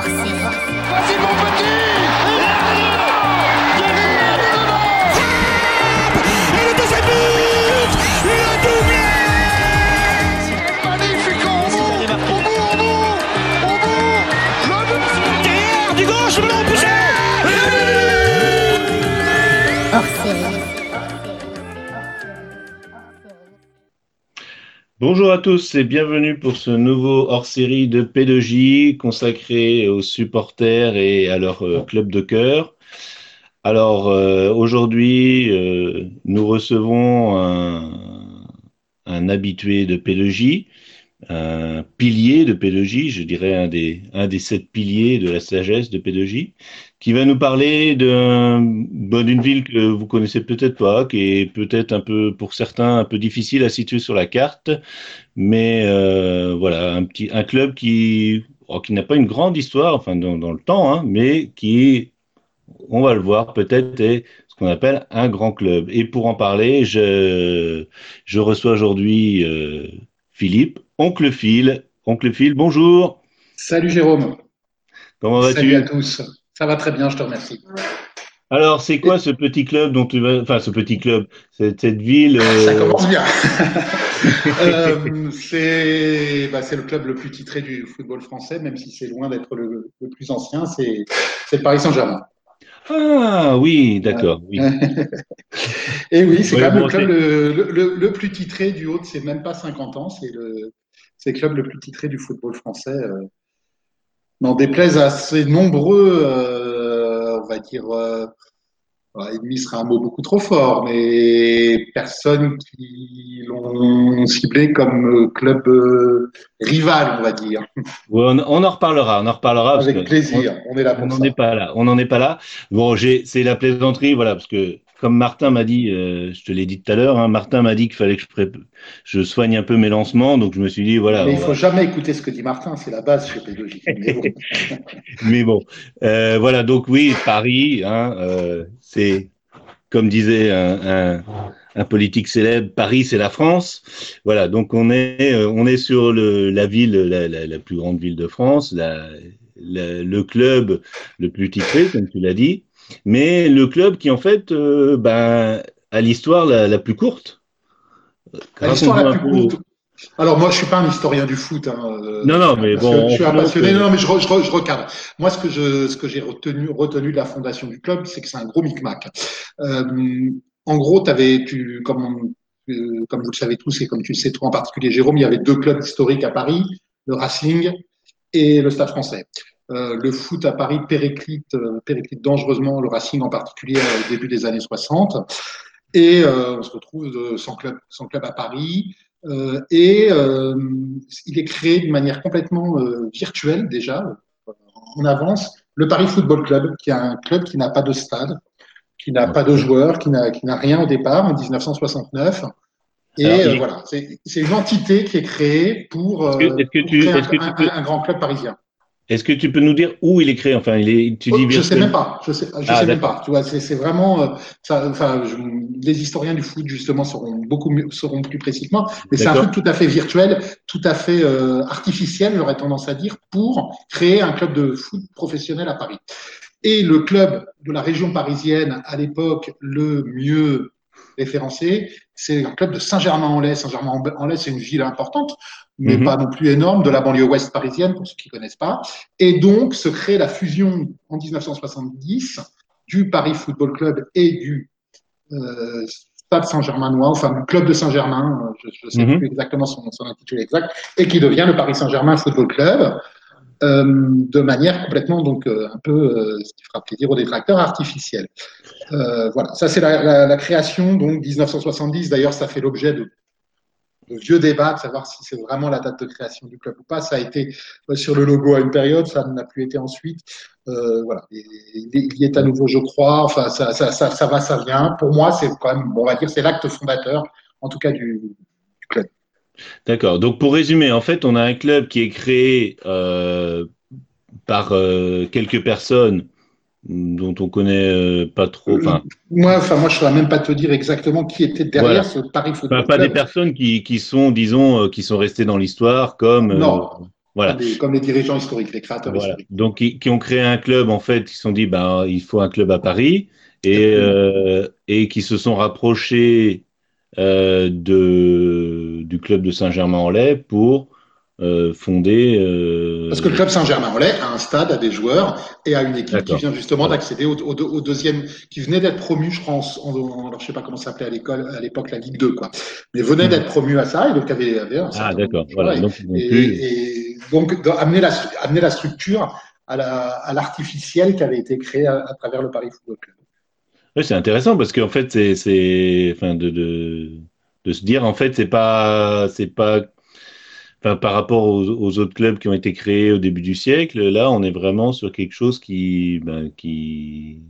hors série. Voici mon petit Bonjour à tous et bienvenue pour ce nouveau hors-série de P2J consacré aux supporters et à leur euh, club de cœur. Alors euh, aujourd'hui, euh, nous recevons un, habitué de P2J, un pilier de P2J, je dirais un des, un des sept piliers de la sagesse de P2J, qui va nous parler bon, d'une ville que vous connaissez peut-être pas, qui est peut-être un peu, pour certains, un peu difficile à situer sur la carte, mais euh, voilà, un petit, un club qui, oh, qui n'a pas une grande histoire, enfin dans, dans le temps, hein, mais qui, on va le voir, peut-être est ce qu'on appelle un grand club. Et pour en parler, je, je reçois aujourd'hui euh, Philippe, oncle Phil. Oncle Phil, bonjour. Salut Jérôme. Comment Salut vas-tu? à tous. Ça va très bien, je te remercie. Alors, c'est quoi ce petit club dont tu vas, enfin, ce petit club, cette, cette ville, Ça euh, commence bien. Euh, c'est bah, c'est le club le plus titré du football français, même si c'est loin d'être le, le plus ancien. C'est le Paris Saint-Germain. Ah, oui, d'accord, oui. Et oui, c'est Ouais, quand même bon, le club le, le- le- le plus titré du haut, de- c'est même pas 50 ans, c'est le, c'est le club le plus titré du football français. Euh, N'en déplaise à ces nombreux, euh, on va dire, euh, ennemi serait un mot beaucoup trop fort, mais personnes qui l'ont ciblé comme euh, club euh, rival, on va dire. Ouais, on, on en reparlera, on en reparlera Avec plaisir, on est là on n'en est pas là, on n'en est pas là. Bon, c'est la plaisanterie, voilà, parce que comme Martin m'a dit, euh, je te l'ai dit tout à l'heure, hein, Martin m'a dit qu'il fallait que je, pré- je soigne un peu mes lancements, donc je me suis dit voilà. Mais il faut va- jamais écouter ce que dit Martin, c'est la base chez Pédagogie. Mais bon. Mais bon, euh, voilà, donc oui, Paris, hein, euh, c'est comme disait un, un, un politique célèbre, Paris, c'est la France. Voilà, donc on est, on est sur le, la ville, la, la, la plus grande ville de France, la- le club le plus titré, comme tu l'as dit, mais le club qui en fait, euh, ben, a l'histoire la, la plus courte. L'histoire la Raconte-nous plus un peu. courte. Alors moi, je suis pas un historien du foot. Hein, euh, Non, non, mais bon, je suis un passionné. Non, non, mais je, je, re- je recadre. Moi, ce que je, ce que j'ai retenu, retenu de la fondation du club, c'est que c'est un gros micmac. Euh, en gros, avais, tu, comme, comme vous le savez tous et comme tu le sais toi en particulier, Jérôme, il y avait deux clubs historiques à Paris, le Racing et le Stade Français. Euh, le foot à Paris périclite, euh, périclite dangereusement, le Racing en particulier euh, au début des années 60. Et on se retrouve sans, club, sans club à Paris. Et il est créé d'une manière complètement virtuelle déjà, en avance, le Paris Football Club, qui est un club qui n'a pas de stade, qui n'a pas de joueurs, qui n'a rien au départ en 1969. Et Alors, euh, voilà, c'est une entité qui est créée pour, euh, que- pour créer est-ce que un, tu peux- un- un grand club parisien. Est-ce que tu peux nous dire où il est créé? Enfin, il est, tu Oh, dis je sais même pas. Je sais, je Ah, sais même pas. Tu vois, c'est vraiment. euh, ça, enfin, je- les historiens du foot justement seront beaucoup mieux, seront plus précis que moi. Mais c'est un truc tout à fait virtuel, tout à fait euh, artificiel, j'aurais tendance à dire, pour créer un club de foot professionnel à Paris. Et le club de la région parisienne à l'époque le mieux référencé, c'est un club de Saint-Germain-en-Laye. Saint-Germain-en-Laye, c'est une ville importante, mais Mhm. pas non plus énorme, de la banlieue ouest parisienne, pour ceux qui connaissent pas. Et donc, se crée la fusion en 1970 du Paris Football Club et du euh, Stade Saint-Germainois, enfin du club de Saint-Germain, euh, je ne sais Mhm. plus exactement son, son intitulé exact, et qui devient le Paris Saint-Germain Football Club, euh, de manière complètement, donc, euh, un peu, ce qui fera plaisir aux détracteurs, artificielle. Voilà, ça c'est la, la- la création, donc 1970, d'ailleurs ça fait l'objet de, vieux débats, de savoir si c'est vraiment la date de création du club ou pas. Ça a été euh, sur le logo à une période, ça n'a plus été ensuite. Euh, voilà, il y est à nouveau, je crois. Enfin, ça, ça, ça, ça va, ça vient. Pour moi, c'est quand même, on va dire, c'est l'acte fondateur, en tout cas du, club. D'accord. Donc pour résumer, en fait, on a un club qui est créé euh, par quelques personnes dont on connaît euh, pas trop. Enfin, Moi, enfin, moi, je ne saurais même pas te dire exactement qui était derrière Voilà. ce Paris Football pas, pas Club. des personnes qui, qui sont, disons, euh, qui sont restées dans l'histoire, comme. euh, Non. Voilà. Comme, les, comme les dirigeants historiques, les créateurs Voilà. historiques. Donc, qui, qui ont créé un club, en fait, ils se sont dit, ben, il faut un club à Paris, et, euh, et qui se sont rapprochés euh, de, du club de Saint-Germain-en-Laye pour euh, fonder. euh, Parce que le club Saint-Germain-en-Laye a un stade, a des joueurs et a une équipe qui vient justement Voilà. d'accéder au, au- au deuxième, qui venait d'être promu, je pense, en, en- alors je sais pas comment ça s'appelait à l'école, à l'époque la Ligue 2, quoi. Mais venait Mhm. d'être promu à ça et donc avait, avait un Ah, d'accord. Voilà. Et- Donc, et, plus. et donc dans- amener la, amener la structure à la- à l'artificiel qui avait été créé à, à travers le Paris Football Club. Oui, c'est intéressant parce qu'en fait, c'est, c'est, enfin, de, de, de se dire, en fait, c'est pas, c'est pas, enfin, par rapport aux, aux autres clubs qui ont été créés au début du siècle, là, on est vraiment sur quelque chose qui, ben, qui,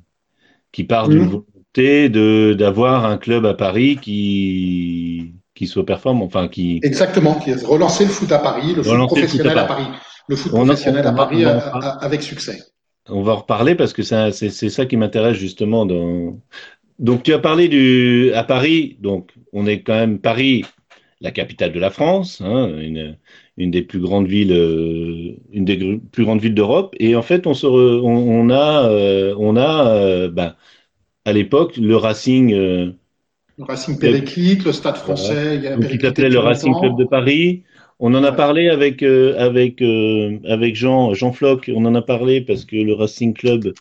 qui part d'une Mhm. volonté de, d'avoir un club à Paris qui, qui soit performant, enfin, qui, Exactement, qui a relancé le foot à Paris, le foot Relancer le foot professionnel à à Paris, le foot On a- professionnel on à Paris euh, parler. avec succès. On va en reparler parce que c'est c'est c'est ça qui m'intéresse justement dans. Donc tu as parlé du à Paris, donc on est quand même Paris, la capitale de la France, hein, une une des plus grandes villes, euh, une des gr- plus grandes villes d'Europe. Et en fait, on se re- on, on a euh, on a euh, ben, à l'époque le Racing, Le Racing Périclite, le Stade français, il y a donc, qui s'appelait le Racing. Club de Paris. On en a Ouais. parlé avec avec avec Jean Jean Floch. On en a parlé parce que le Racing Club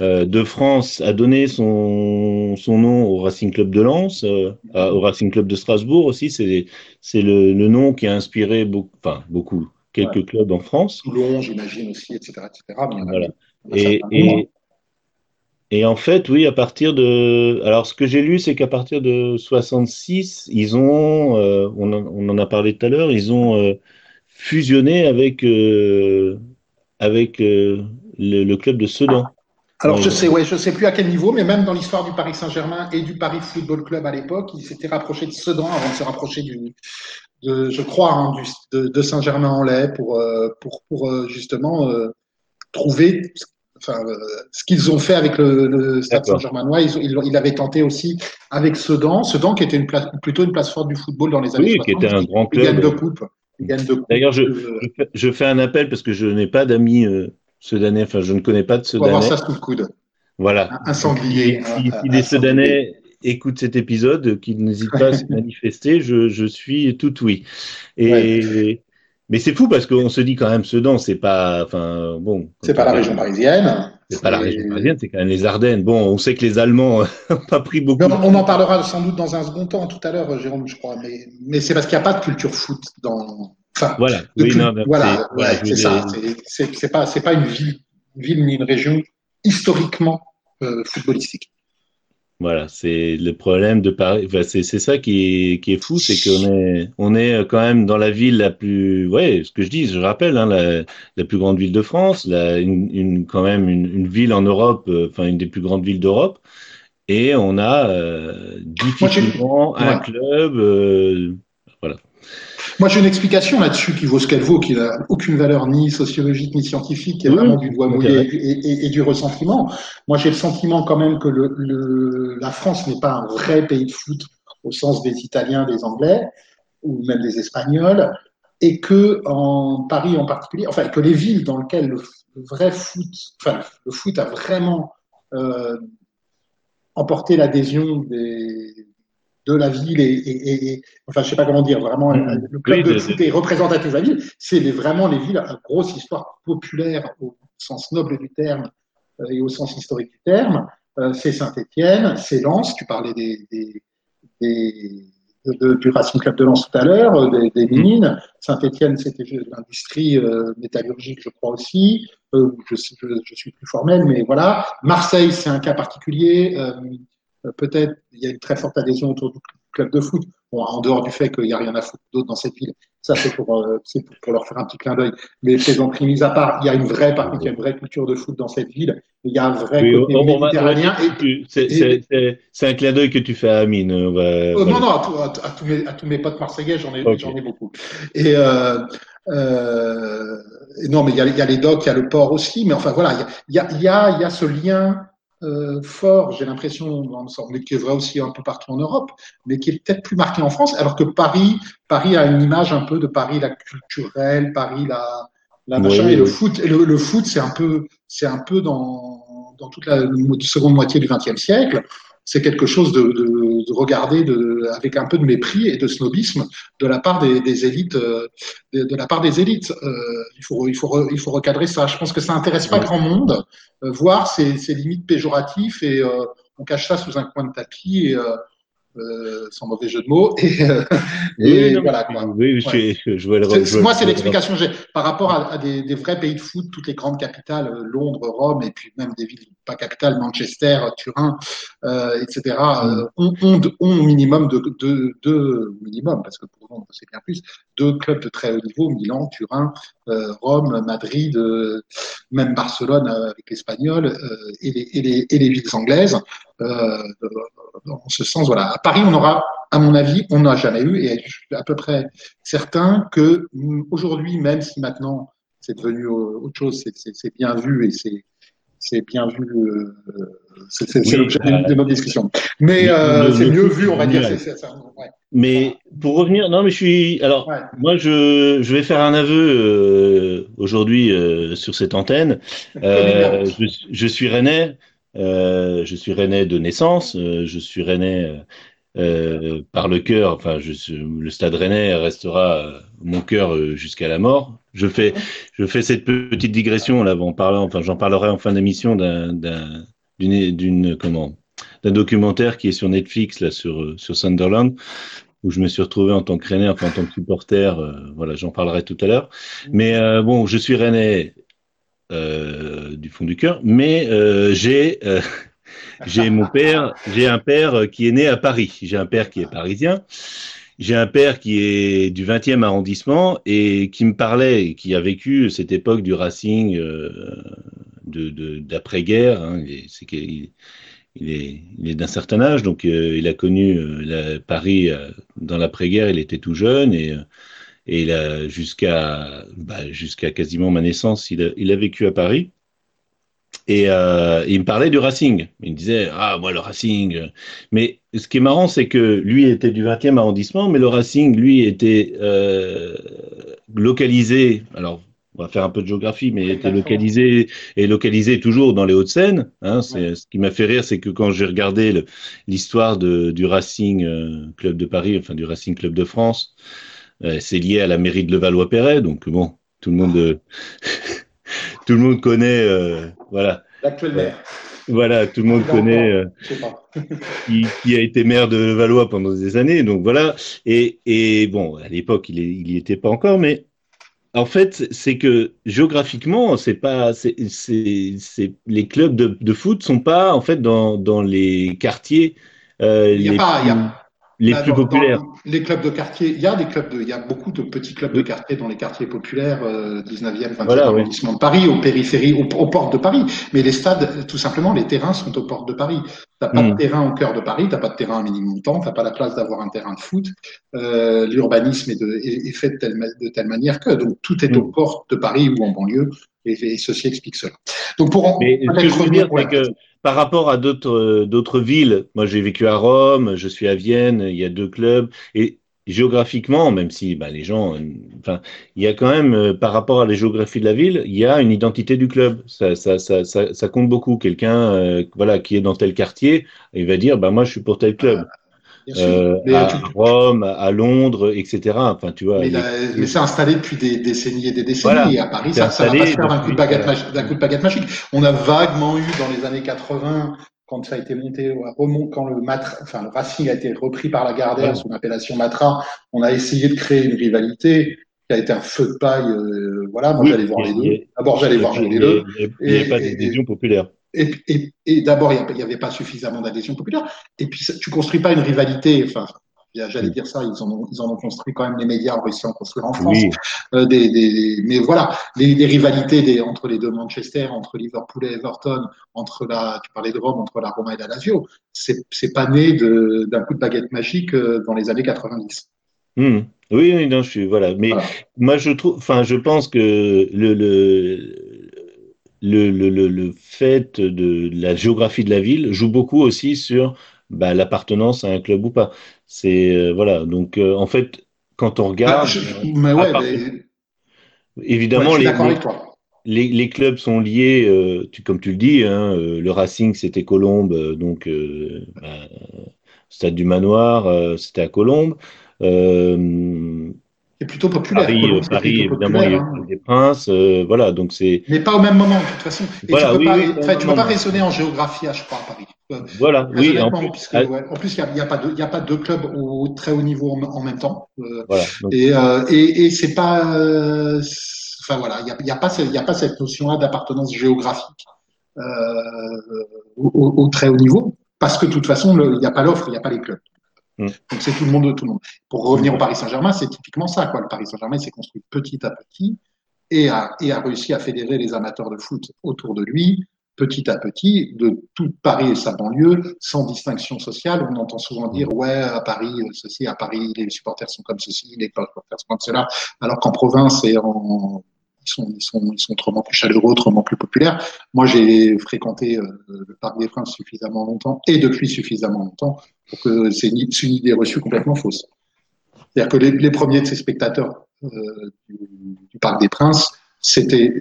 de France a donné son son nom au Racing Club de Lens, euh, au Racing Club de Strasbourg aussi. C'est le, le nom qui a inspiré beaucoup, enfin beaucoup quelques clubs en France. Toulon, j'imagine aussi, etc., etc. Mais Voilà. a Et, et, et en fait, oui, à partir de. Alors, ce que j'ai lu, c'est qu'à partir de 66, ils ont, euh, on, en, on en a parlé tout à l'heure, ils ont euh, fusionné avec, euh, avec euh, le, le club de Sedan. Alors, je Ouais. sais, ouais, je sais plus à quel niveau, mais même dans l'histoire du Paris Saint-Germain et du Paris Football Club à l'époque, ils s'étaient rapprochés de Sedan avant de se rapprocher du, de, je crois, hein, du, de, de Saint-Germain-en-Laye pour, euh, pour, pour euh, justement euh, trouver, enfin, euh, ce qu'ils ont fait avec le, le Stade. Saint-Germainois. Ils, ils, ils l'avaient tenté aussi avec Sedan, Sedan qui était une place, plutôt une place forte du football dans les années Oui, 60. qui était un grand club. Ils gagnent deux coupes. D'ailleurs, je, Euh, je, fais, je fais un appel parce que je n'ai pas d'amis euh, Sedanais, enfin, je ne connais pas de on va avoir Sedanais. ça sous le coude. Voilà. Un, un sanglier. Si, si un- des. Sedanais écoutent cet épisode, qu'ils n'hésitent pas à se manifester, je, je suis tout oui. Et, Mais c'est fou parce qu'on se dit quand même Sedan, c'est pas, enfin, bon. C'est pas la région parisienne. C'est pas la région parisienne, c'est quand même les Ardennes. Bon, on sait que les Allemands n'ont pas pris beaucoup. Mais on, on en parlera sans doute dans un second temps tout à l'heure, Jérôme, je crois. Mais, mais c'est parce qu'il n'y a pas de culture foot dans. Enfin, Voilà. Oui, non, voilà, c'est- voilà, ouais, ça. C'est- pas, pas une ville, une ville ni une région historiquement euh, footballistique. Voilà, c'est le problème de Paris. Enfin, c'est ça qui est, qui est fou, c'est qu'on est, on est quand même dans la ville la plus, ouais, ce que je dis, je rappelle, hein, la, la plus grande ville de France, la, une, une- quand même une, une ville en Europe, euh, enfin une des plus grandes villes d'Europe, et on a euh, difficilement un ouais. club. euh, Moi, j'ai une explication là-dessus qui vaut ce qu'elle vaut, qui n'a aucune valeur ni sociologique ni scientifique, qui est vraiment du doigt mouillé et, et- et du ressentiment. Moi, j'ai le sentiment quand même que le, le- la France n'est pas un vrai pays de foot au sens des Italiens, des Anglais ou même des Espagnols, et que en Paris en particulier, enfin que les villes dans lesquelles le, le vrai foot, enfin le foot a vraiment euh, emporté l'adhésion des de la ville et, et, et, enfin je sais pas comment dire vraiment Mhm. le club Oui, de foot est représentatif de la ville c'est vraiment les villes à grosse histoire populaire au sens noble du terme euh, et au sens historique du terme Euh, c'est Saint-Étienne c'est Lens tu parlais des, des, des de- de- du Racing Club de Lens tout à l'heure, euh, des, des mines. Saint-Etienne, c'était l'industrie euh, métallurgique, je crois aussi. Euh, je, je, je suis plus formel, mais voilà. Marseille, c'est un cas particulier. Euh, euh, Peut-être il y a une très forte adhésion autour du club de foot. Bon, en dehors du fait qu'il n'y a rien à foutre d'autre dans cette ville. Ça, c'est pour, euh, pour, pour leur faire un petit clin d'œil. Mais plaisanterie mise à part, il y a une vraie, par contre, il y a une vraie culture de foot dans cette ville. Il y a un vrai Oui, côté on- méditerranéen. c'est- un clin d'œil que tu fais à Amine. on va- Euh, voilà. Non, non, à, tout- à- à tous mes, à tous mes potes marseillais, j'en ai, Ok. j'en ai beaucoup. Et, euh, euh, non, mais il y a, il y a les docks, il y a le port aussi, mais enfin voilà, il y a, il y a, il y a ce lien euh, fort, j'ai l'impression, mais qui est vrai aussi un peu partout en Europe, mais qui est peut-être plus marqué en France, alors que Paris, Paris a une image un peu de Paris la culturelle, Paris la, la machin, et le foot, et le, le foot, c'est un peu, c'est un peu dans, dans toute la seconde moitié du XXe siècle c'est quelque chose de, de, de regarder de, avec un peu de mépris et de snobisme de la part des, des élites. Euh, de, la part des élites, euh, il faut il faut il faut recadrer ça. Je pense que ça intéresse pas grand monde euh, voir ces, ces limites péjoratifs et euh, on cache ça sous un coin de tapis et euh, sans mauvais jeu de mots. Et, euh, et oui, voilà, quoi. Oui, ouais. je, je, vois le, Moi, c'est l'explication que j'ai par rapport à, à des, des, vrais pays de foot, toutes les grandes capitales, Londres, Rome, et puis même des villes pas capitales, Manchester, Turin, euh, etc., euh, ont, au minimum de minimum, parce que pour Londres, c'est bien plus, deux clubs de très haut niveau, Milan, Turin, euh, Rome, Madrid, même Barcelone avec l'Espagnol, et les, et, les, et, les, villes anglaises. en ce sens, voilà. À Paris, on aura, à mon avis, on n'a jamais eu, et je suis à peu près certain que mm, aujourd'hui, même si maintenant c'est devenu autre chose, c'est bien vu et c'est c'est bien vu, euh, c'est oui, l'objet euh, de notre discussion. Mais euh, c'est mieux vu, on va dire. C ouais. Mais pour revenir, non, mais je suis. Alors, ouais. moi, je, je vais faire un aveu euh, aujourd'hui sur cette antenne. Je, je, suis rennais. je suis rennais de naissance. je suis rennais par le cœur, enfin, je, le Stade Rennais restera mon cœur jusqu'à la mort. Je fais, je fais cette petite digression là, en parlant, enfin, j'en parlerai en fin d'émission d'un, d'une, comment, d'un documentaire qui est sur Netflix là sur sur Sunderland où je me suis retrouvé en tant que Rennais, enfin en tant que supporter. Euh, voilà, j'en parlerai tout à l'heure. Mais euh, bon, je suis Rennais euh, du fond du cœur, mais j'ai j'ai mon père, j'ai un père qui est né à Paris. J'ai un père qui est parisien. J'ai un père qui est du 20e arrondissement et qui me parlait, qui a vécu cette époque du Racing euh, d'après-guerre. Hein. Il est, il est d'un certain âge, donc euh, il a connu euh, Paris euh, dans l'après-guerre. Il était tout jeune et, et jusqu'à bah, jusqu'à quasiment ma naissance, il a, il a vécu à Paris. Et euh, il me parlait du Racing. Il me disait ah moi le Racing. Mais ce qui est marrant c'est que lui était du 20e arrondissement, mais le Racing lui était euh, localisé. Alors on va faire un peu de géographie, mais était localisé et localisé toujours dans les Hauts-de-Seine. Hein, ce qui m'a fait rire, c'est que quand j'ai regardé l'histoire du Racing euh, Club de Paris, enfin du Racing Club de France, euh, c'est lié à la mairie de Levallois-Perret, donc bon, tout le monde. Euh, tout le monde connaît, euh, voilà. L'actuel maire. Voilà, tout le monde connaît euh, qui, qui, a été maire de Valois pendant des années. Donc voilà. Et, et bon, à l'époque, il, il y était pas encore, mais en fait, c'est que géographiquement, c'est pas, c'est, c'est, les clubs de, de, foot sont pas en fait dans, dans les quartiers. Euh, il y a pas, il y a les plus dans, populaires. Dans les clubs de quartier, il y a des clubs de, il y a beaucoup de petits clubs de quartier dans les quartiers populaires, euh, 19e, 20e voilà, arrondissement oui. de Paris, aux périphéries, aux, aux, portes de Paris. Mais les stades, tout simplement, les terrains sont aux portes de Paris. T'as pas mmh. de terrain au cœur de Paris, t'as pas de terrain à minimum temps, t'as pas la place d'avoir un terrain de foot. Euh, L'urbanisme est, est, est, fait de telle, de telle manière que, donc tout est mmh. aux portes de Paris ou en banlieue. Et, et ceci explique cela. Donc pour Mais ce que je veux dire, c'est que par rapport à d'autres d'autres villes, moi j'ai vécu à Rome, je suis à Vienne, il y a deux clubs et géographiquement, même si bah, les gens, enfin, il y a quand même par rapport à la géographie de la ville, il y a une identité du club. Ça, ça, ça, ça, compte beaucoup. Quelqu'un, euh, voilà, qui est dans tel quartier, il va dire, bah moi je suis pour tel club. Euh, à tu... Rome, à Londres, etc. Enfin, tu vois. Mais, les... mais c'est installé depuis des décennies et des décennies. Voilà. Et à Paris, ça, ça va pas se faire d'un coup, de baguette euh... coup de baguette magique. On a vaguement eu dans les années 80 quand ça a été monté, quand le Matra, enfin le Racing a été repris par la Gardère ouais. sous l'appellation Matra, on a essayé de créer une rivalité qui a été un feu de paille. Euh, voilà, moi oui, j'allais voir les deux. D'abord j'allais voir les deux. Il n'y a pas d'adhésion populaire. Et, et, et d'abord, il n'y avait pas suffisamment d'adhésion populaire. Et puis, tu construis pas une rivalité. Enfin, j'allais dire ça, ils en, ont, ils en ont construit quand même les médias ont réussi à en construire en France. Oui. Euh, des, des, mais voilà, les, les rivalités des, entre les deux Manchester, entre Liverpool et Everton, entre la, tu parlais de Rome, entre la Roma et la Lazio, c'est pas né d'un coup de baguette magique euh, dans les années 90. Mmh. Oui, non, je suis voilà. Mais voilà. moi, je trouve, enfin, je pense que le, le le, le, le, le fait de la géographie de la ville joue beaucoup aussi sur bah, l'appartenance à un club ou pas. C'est euh, voilà. Donc euh, en fait, quand on Bah, regarde, je- mais ouais, appart- mais- ouais, évidemment les, les, clubs sont liés, euh, tu, comme tu le dis, hein, euh, le Racing c'était Colombes, euh, donc bah, Stade du Manoir, c'était à Colombes. C'est plutôt populaire. Paris, euh, Paris plutôt évidemment, il y a hein. Des Princes, euh, voilà, donc c'est Mais pas au même moment, de toute façon. Et voilà, tu peux oui, pas, oui, enfin, tu peux pas non, raisonner en géographie, à, je crois, à Paris. Euh, voilà, oui, en plus, puisque, ouais, en plus, il n'y a, pas a deux clubs au très haut niveau en, en même temps. Euh, voilà, donc, et, euh, et, et c'est pas, enfin voilà, il n'y a, il y a pas, ce- il y a pas cette notion-là d'appartenance géographique au, très haut niveau, parce que de toute façon, il n'y a pas l'offre, il n'y a pas les clubs. Mm. Donc c'est tout le monde de tout le monde. Pour revenir au Paris Saint-Germain, c'est typiquement ça, quoi. Le Paris Saint-Germain s'est construit petit à petit et a, et a réussi à fédérer les amateurs de foot autour de lui, petit à petit, de tout Paris et sa banlieue, sans distinction sociale. On entend souvent dire, ouais, à Paris, euh, ceci, à Paris, les supporters sont comme ceci, les supporters sont comme cela, alors qu'en province et en, ils sont, ils sont, ils sont autrement plus chaleureux, autrement plus populaires. Moi, j'ai fréquenté euh, le Parc des Princes suffisamment longtemps et depuis suffisamment longtemps pour que c'est une, idée reçue complètement fausse. C'est-à-dire que les, les premiers de ces spectateurs euh, du, du Parc des Princes, c'était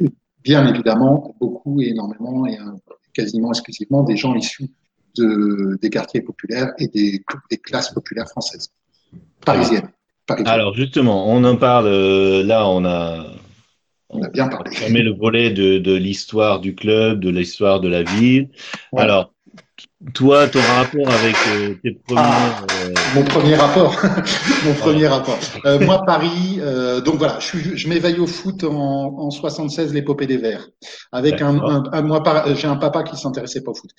bien évidemment beaucoup et énormément et euh, quasiment exclusivement des gens issus de, des quartiers populaires et des, des classes populaires françaises, parisiennes. parisiennes. alors justement, on en parle, euh, là, on a, On a bien parlé. fermé le volet de, de l'histoire du club, de l'histoire de la ville. Ouais. Alors, toi, ton rapport avec euh, tes premiers, Ah. euh, Mon premier rapport, mon premier rapport. Euh, moi, Paris, euh, donc voilà, je, je m'éveille au foot en, en 76, l'épopée des Verts. Avec un, un, un- moi, j'ai un papa qui s'intéressait pas au foot,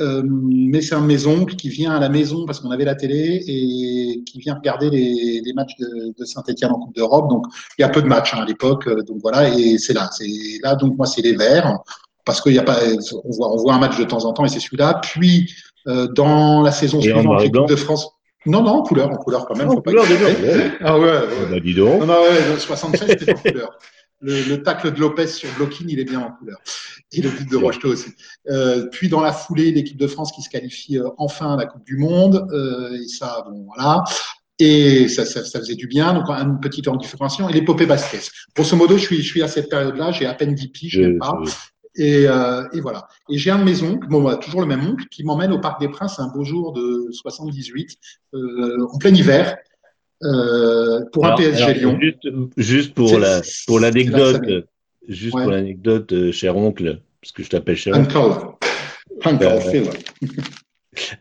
euh, mais c'est un de mes oncles qui vient à la maison parce qu'on avait la télé et qui vient regarder les, les matchs de, de Saint-Étienne en Coupe d'Europe. Donc, il y a peu de matchs hein, à l'époque, euh, donc voilà, et c'est là, c'est là. Donc moi, c'est les Verts parce qu'il y a pas, on voit, on voit un match de temps en temps et c'est celui-là. Puis euh, dans la saison Et en suivante, l'équipe de France. Non, non, en couleur, en couleur quand même. Faut pas couleur déjà. Ouais. Ah ouais, ouais. Bah, dis donc. Non, non, ouais, le 76, c'était en couleur. Le, le tacle de Lopez sur Blocking, il est bien en couleur. Et le but de Rocheteau aussi. Euh, puis dans la foulée, l'équipe de France qui se qualifie euh, enfin à la Coupe du Monde. Et ça, bon, voilà. Et ça, ça, ça faisait du bien. Donc, une petite différenciation. Et l'épopée basket. Grosso modo, je suis, je suis à cette période-là. J'ai à peine 10 piges, je même pas. Et, euh, et voilà. Et j'ai un de mes oncles, bon, voilà, toujours le même oncle, qui m'emmène au Parc des Princes un beau jour de 78, euh, en plein hiver, euh, pour Alors- un PSG alors, Lyon. Juste, juste pour la, pour l'anecdote, la juste Ouais. pour l'anecdote, euh, cher oncle, parce que je t'appelle cher oncle. Uncle. Uncle Phil.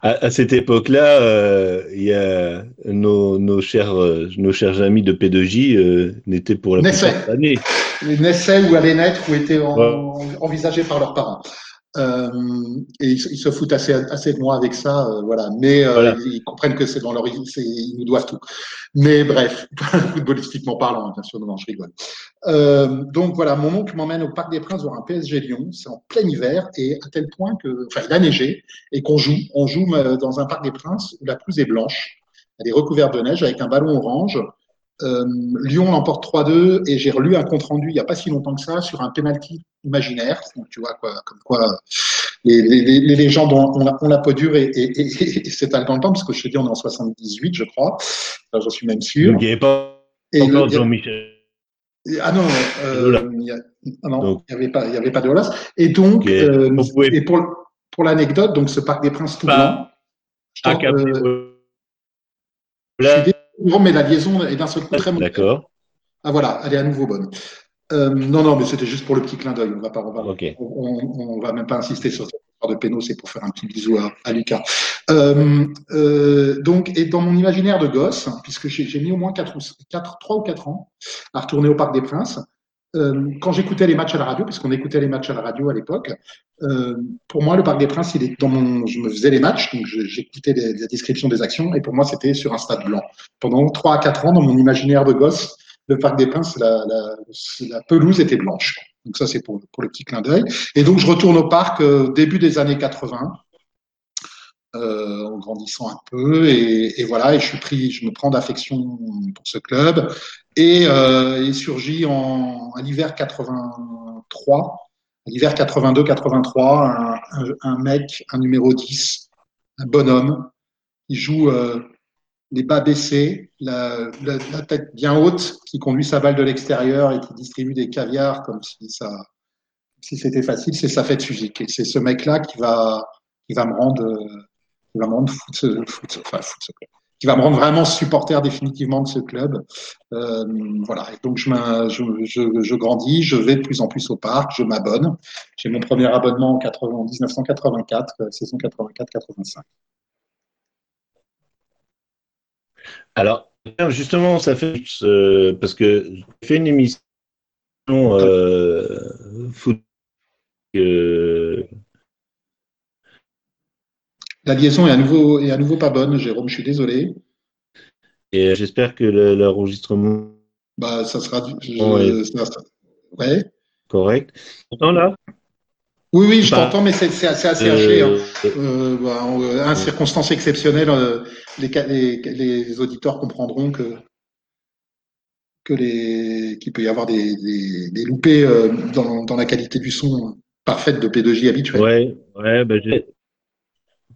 À, à cette époque-là, euh, il y a nos, nos chers, euh, nos chers amis de P2J euh, n'étaient pour la Naissaient. plupart années. Naissaient ou allaient naître ou étaient en- Ouais. envisagés par leurs parents. Euh, et ils, ils se foutent assez, assez de moi avec ça, euh, voilà. Mais euh, Voilà. ils, comprennent que c'est dans leur, ils nous doivent tout. Mais bref, footballistiquement parlant, bien sûr, non, non, je rigole. Euh, donc voilà, mon oncle m'emmène au Parc des Princes voir un PSG Lyon. C'est en plein hiver et à tel point que, enfin, il a neigé et qu'on joue. On joue euh, dans un Parc des Princes où la pelouse est blanche, elle est recouverte de neige avec un ballon orange. Euh, Lyon l'emporte 3-2 et j'ai relu un compte rendu il n'y a pas si longtemps que ça sur un penalty imaginaire. Donc tu vois quoi, comme quoi les, les, les, légendes ont, ont, la, la peau dure et, et, et, et s'étalent dans le temps parce que je te dis on est en 78 je crois, Enfin, j'en suis même sûr. Donc il n'y avait pas encore Jean-Michel. ah non, euh, il y a- ah n'y avait pas, il y avait pas de Olas. Et donc, euh, On et pour pour l'anecdote, donc ce parc des Princes tout blanc. je euh, je suis désolé, mais la liaison est d'un seul coup très mauvaise. D'accord. Ah voilà, elle est à nouveau bonne. Euh, non, non, mais c'était juste pour le petit clin d'œil. On va pas, on va, Ok. on, on va même pas insister sur cette histoire de péno, c'est pour faire un petit bisou à, à Lucas. Euh, euh, donc, et dans mon imaginaire de gosse, puisque j'ai j'ai mis au moins 4 ou 4, 3 ou 4 ans à retourner au Parc des Princes, euh, quand j'écoutais les matchs à la radio, puisqu'on écoutait les matchs à la radio à l'époque, euh, pour moi, le Parc des Princes, il est dans mon, je me faisais les matchs, donc j'écoutais la description des actions, et pour moi, c'était sur un stade blanc. Pendant 3 à 4 ans, dans mon imaginaire de gosse, le Parc des Princes, la, pelouse était blanche. Donc ça, c'est pour, le petit clin d'œil. Et donc, je retourne au parc euh, début des années 80, euh, en grandissant un peu, et, voilà, et je suis pris, me prends d'affection pour ce club, et euh, il surgit en, à l'hiver 83, l'hiver 82-83, un, un, un, mec, un numéro 10, un bonhomme, qui joue euh, les bas baissés, la, la, la, tête bien haute, qui conduit sa balle de l'extérieur et qui distribue des caviars comme si ça, si c'était facile, c'est sa fête physique. Et c'est ce mec-là qui va, qui va me rendre, qui va me rendre enfin, qui va me rendre vraiment supporter définitivement de ce club. Euh, voilà. Et donc je, je, je, je, grandis, je vais de plus en plus au parc, je m'abonne. J'ai mon premier abonnement en, 80, en 1984, euh, saison 84-85. Alors, justement, ça fait euh, parce que j'ai fait une émission euh, foot. Euh... La liaison est à nouveau, est à nouveau pas bonne, Jérôme, je suis désolé. Et j'espère que l'enregistrement. Bah, ça sera. Je, ouais. Ça, ouais. Correct. Pourtant, là oui, oui, je bah, t'entends, mais c'est assez haché. Euh, hein. euh, bah, en euh, circonstance exceptionnelle, euh, les, les, les, auditeurs comprendront que que les qu'il peut y avoir des, des, des loupés euh, dans, dans, la qualité du son parfaite de P2J habituelle. Ouais, ouais, bah,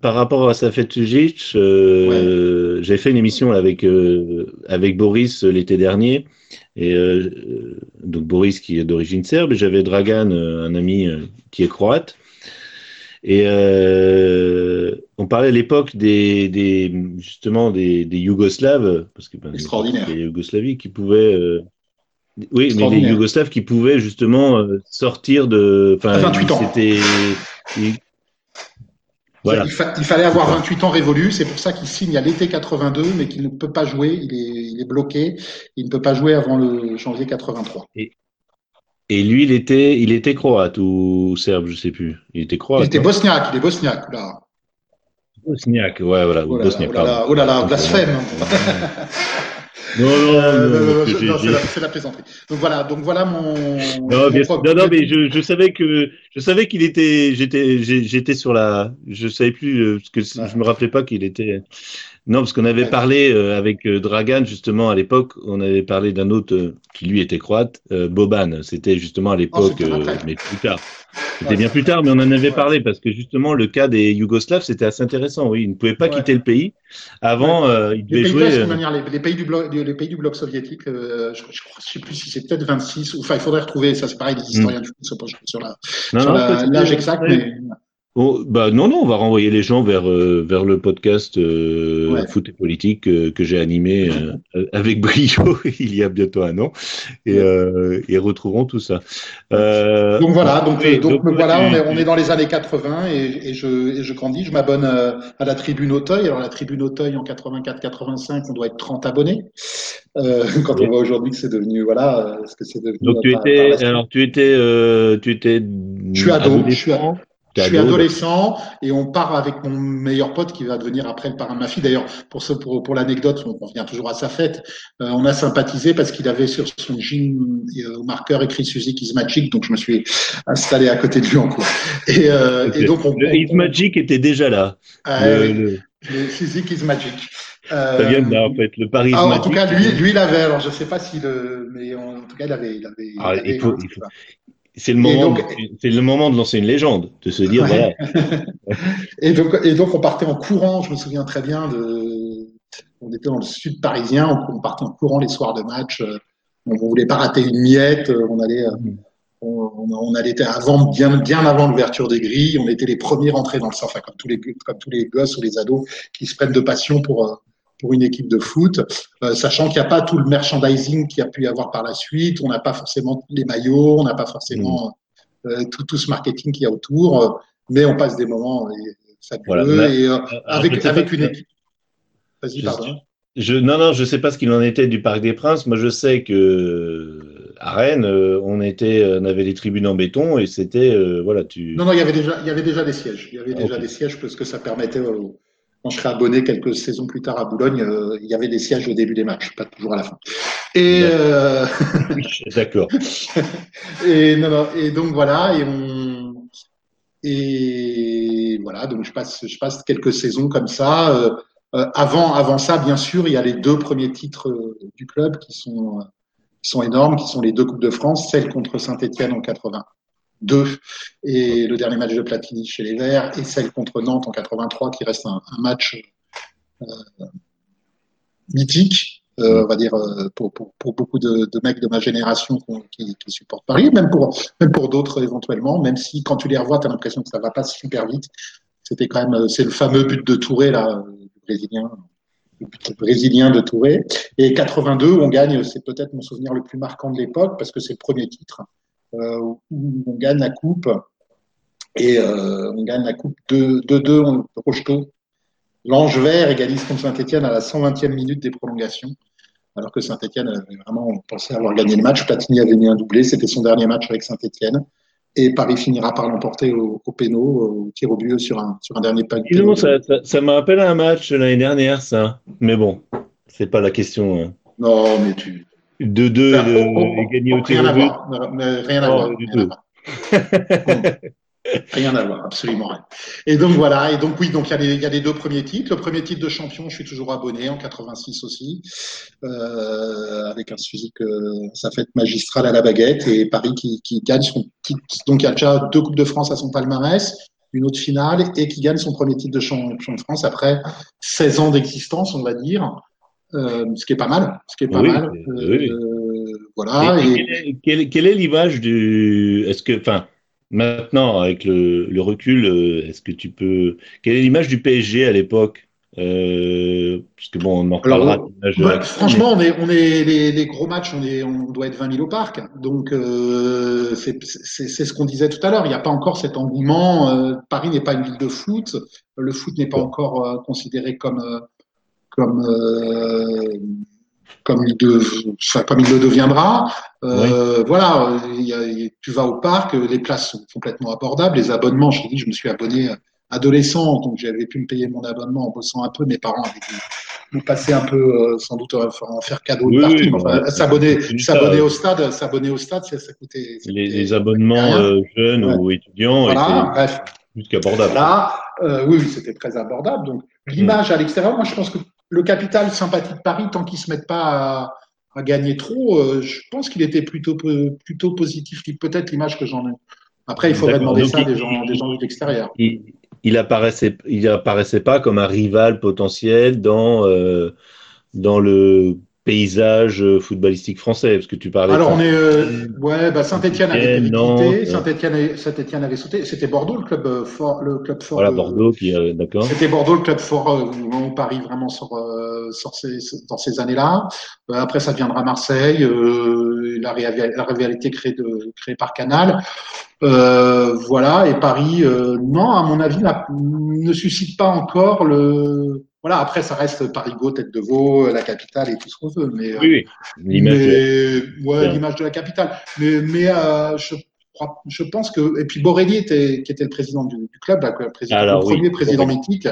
par rapport à sa fête Tujic, euh, ouais. J'ai fait une émission avec avec Boris l'été dernier et euh, donc Boris qui est d'origine serbe, j'avais Dragan, un ami qui est croate. Et euh, on parlait à l'époque des, des, justement des, des Yougoslaves, parce que ben, extraordinaire, les Yougoslavie qui pouvaient, euh, oui, mais les Yougoslaves qui pouvaient justement euh, sortir de, enfin, 28 ans. C'était. Voilà. Il, fa il, fallait avoir 28 ans révolus, c'est pour ça qu'il signe à l'été 82, mais qu'il ne peut pas jouer, il est, il est, bloqué, il ne peut pas jouer avant le janvier 83. Et, et lui, il était, il était croate ou serbe, je sais plus. Il était croate. Il était bosniaque, il est bosniaque, là. Bosniaque, ouais, voilà. Oh là bosniaque, là, oh là, oh là là blasphème. Non, non, euh, non, non c'est la, la, plaisanterie. Donc voilà, donc voilà mon. Non, bien, mon non, non, mais je, je savais que je savais qu'il était, j'étais, j'étais sur la, je savais plus parce que je me rappelais pas qu'il était. Non, parce qu'on avait parlé euh, avec euh, Dragan justement à l'époque, on avait parlé d'un autre euh, qui lui était croate, euh, Boban. C'était justement à l'époque, oh, mais plus tard. C'était ouais. bien plus tard, mais on en avait parlé parce que justement le cas des Yougoslaves c'était assez intéressant. Oui, ils ne pouvaient pas quitter le pays. Avant, ils devaient les jouer. Pays, manière, les, les, pays du bloc, les pays du bloc soviétique, je, je, je sais plus si c'est peut-être 26. Enfin, il faudrait retrouver. Ça, c'est pareil, les historiens mm. du foot se penchent sur l'âge exact, mais. Oh, bah non, non, on va renvoyer les gens vers, euh, vers le podcast euh, ouais. Foot et Politique euh, que j'ai animé avec brio il y a bientôt un an et ils retrouveront tout ça. donc voilà, donc, oui, donc, donc voilà, on est, on est dans les années 80 et, et, je, et je grandis, je m'abonne à la Tribune Auteuil. Alors la Tribune Auteuil en 84-85, on doit être 30 abonnés. quand on voit aujourd'hui que c'est devenu, voilà, ce que c'est devenu. Donc tu étais, alors tu étais, tu étais. Je suis ado, je suis ado. Je suis adolescent et on part avec mon meilleur pote qui va devenir après le parrain de ma fille. D'ailleurs, pour ce, pour, pour l'anecdote, on revient toujours à sa fête. Euh, on a sympathisé parce qu'il avait sur son jean euh, au marqueur écrit Suzy is Magic, donc je me suis installé à côté de lui en cours. Et, euh, okay. et donc on, le Is Magic était déjà là. Euh, le, le... le Suzy is Magic. Ça vient de là, en fait, le Paris. Ah, en tout cas, lui, lui, il avait. Alors, je sais pas si le, mais en, tout cas, il avait, il avait. Ah, il, avait il, faut, il faut, c'est le moment, c'est le moment de lancer une légende, de se dire ouais. voilà. et donc, et donc on partait en courant. Je me souviens très bien de, on était dans le sud parisien, on, partait en courant les soirs de match. On, on voulait pas rater une miette. On allait, on, on allait avant, bien, bien avant l'ouverture des grilles. On était les premiers rentrés dans le surf, comme tous les, comme tous les gosses ou les ados qui se prennent de passion pour pour une équipe de foot, euh, sachant qu'il n'y a pas tout le merchandising qu'il y a pu y avoir par la suite, on n'a pas forcément les maillots, on n'a pas forcément mmh. euh, tout, tout, ce marketing qu'il y a autour, mais on passe des moments euh, fabuleux voilà, et euh, avec, avec une équipe. Vas-y, pardon. Je, non, non, je sais pas ce qu'il en était du Parc des Princes. Moi, je sais que à Rennes, on était, on avait des tribunes en béton et c'était, euh, voilà, tu. Non, non, il y avait déjà, il y avait déjà des sièges. Il y avait déjà okay. des sièges parce que ça permettait aux, quand je serai abonné quelques saisons plus tard à Boulogne, euh, il y avait des sièges au début des matchs, pas toujours à la fin. Et euh... d'accord. et non, non, et donc voilà, et on et voilà, donc je passe, je passe quelques saisons comme ça. Euh, euh avant, avant ça, bien sûr, il y a les deux premiers titres euh, du club qui sont, qui sont énormes, qui sont les deux coupes de France, celle contre Saint-Étienne en 80 2 et le dernier match de Platini chez les Verts et celle contre Nantes en 83 qui reste un, match euh, mythique. Euh, on va dire euh, pour, beaucoup de, mecs de ma génération qui, supportent Paris, même pour, même pour d'autres éventuellement, même si quand tu les revois, tu as l'impression que ça va pas super vite. C'était quand même, c'est le fameux but de Touré, là, Brésilien, brésilien de Touré. Et 82, on gagne, c'est peut-être mon souvenir le plus marquant de l'époque, parce que c'est le premier titre euh, où on gagne la coupe. Et euh, on gagne la coupe 2-2 en Rocheteau L'Ange vert égalise contre Saint-Etienne à la 120e minute des prolongations, alors que Saint-Etienne avait vraiment pensé avoir gagné le match. Platini avait mis un doublé, c'était son dernier match avec Saint-Etienne. Et Paris finira par l'emporter au, au péno, au tir au but sur un, sur un dernier pas. Non, ça, ça, ça me rappelle un match l'année dernière, ça. Mais bon, c'est pas la question. Hein. Non, mais tu. 2-2 de, de, gagner au tir au but. Rien à voir. Du tout. Rien à voir, absolument rien. Et donc voilà, et donc oui, donc il y, a les, il y a les deux premiers titres. Le premier titre de champion, je suis toujours abonné en 86 aussi, euh, avec un Suzuki, euh, sa fête magistrale à la baguette et Paris qui, qui gagne son titre. Donc il y a déjà deux coupes de France à son palmarès, une autre finale et qui gagne son premier titre de champion de France après 16 ans d'existence, on va dire. Euh, ce qui est pas mal, ce qui est pas oui, mal. Oui. voilà. Et, et... Quelle, est, quelle est l'image du Est-ce que, enfin, Maintenant, avec le, le recul, est-ce que tu peux. Quelle est l'image du PSG à l'époque? Euh, parce que bon, on en reparlera. Alors, bah, franchement, on est, on est les, les, gros matchs, on est, on doit être 20 000 au parc. Donc euh, c'est ce qu'on disait tout à l'heure. Il n'y a pas encore cet engouement. Euh, Paris n'est pas une ville de foot. Le foot n'est pas encore euh, considéré comme comme comme il, de, enfin, comme il le deviendra. Euh, oui. Voilà, y a, y, tu vas au parc, les places sont complètement abordables. Les abonnements, je dit, je me suis abonné adolescent, donc j'avais pu me payer mon abonnement en bossant un peu. Mes parents avaient dû nous passer un peu, euh, sans doute, en faire cadeau oui, de partout. oui, enfin, bah, s'abonner, s'abonner au stade, s'abonner au stade, ça, ça coûtait. ça Les, coûtait les abonnements euh, jeunes Ouais. ou étudiants Voilà, bref. plus qu'abordables. Là, euh, oui, oui, c'était très abordable. Donc, l'image à l'extérieur, moi, je pense que le capital sympathie de Paris, tant qu'ils se mettent pas à, à gagner trop, euh, je pense qu'il était plutôt, plutôt positif. Peut-être l'image que j'en ai. Après, il faudrait demander Donc, ça à il- des gens, des gens de l'extérieur. il, il apparaissait, il apparaissait pas comme un rival potentiel dans euh, dans le paysage euh, footballistique français, parce que tu parlais. Alors, de on est, euh, ouais, bah, Saint-Etienne avait quitté. Saint-Etienne avait, Saint-Etienne avait sauté. C'était Bordeaux, le club euh, fort, le club fort. voilà de- Bordeaux qui, euh, d'accord. C'était Bordeaux, le club fort euh, où Paris vraiment sort, euh, sort ces, dans ces années-là. Après, ça deviendra Marseille, euh, la, la rivalité créée, de, créée par Canal. Euh, voilà, et Paris, euh, non, à mon avis, ne suscite pas encore le. Voilà, après, ça reste Paris-Go, tête de veau, la capitale et tout ce qu'on veut. Mais, euh, Oui, oui. L'image. mais ouais, Bien. l'image de la capitale. Mais, mais euh, je, crois, je pense que et puis Borelli était qui était le président du, du club, là, le, président, Alors, le oui. premier président Borelli. mythique,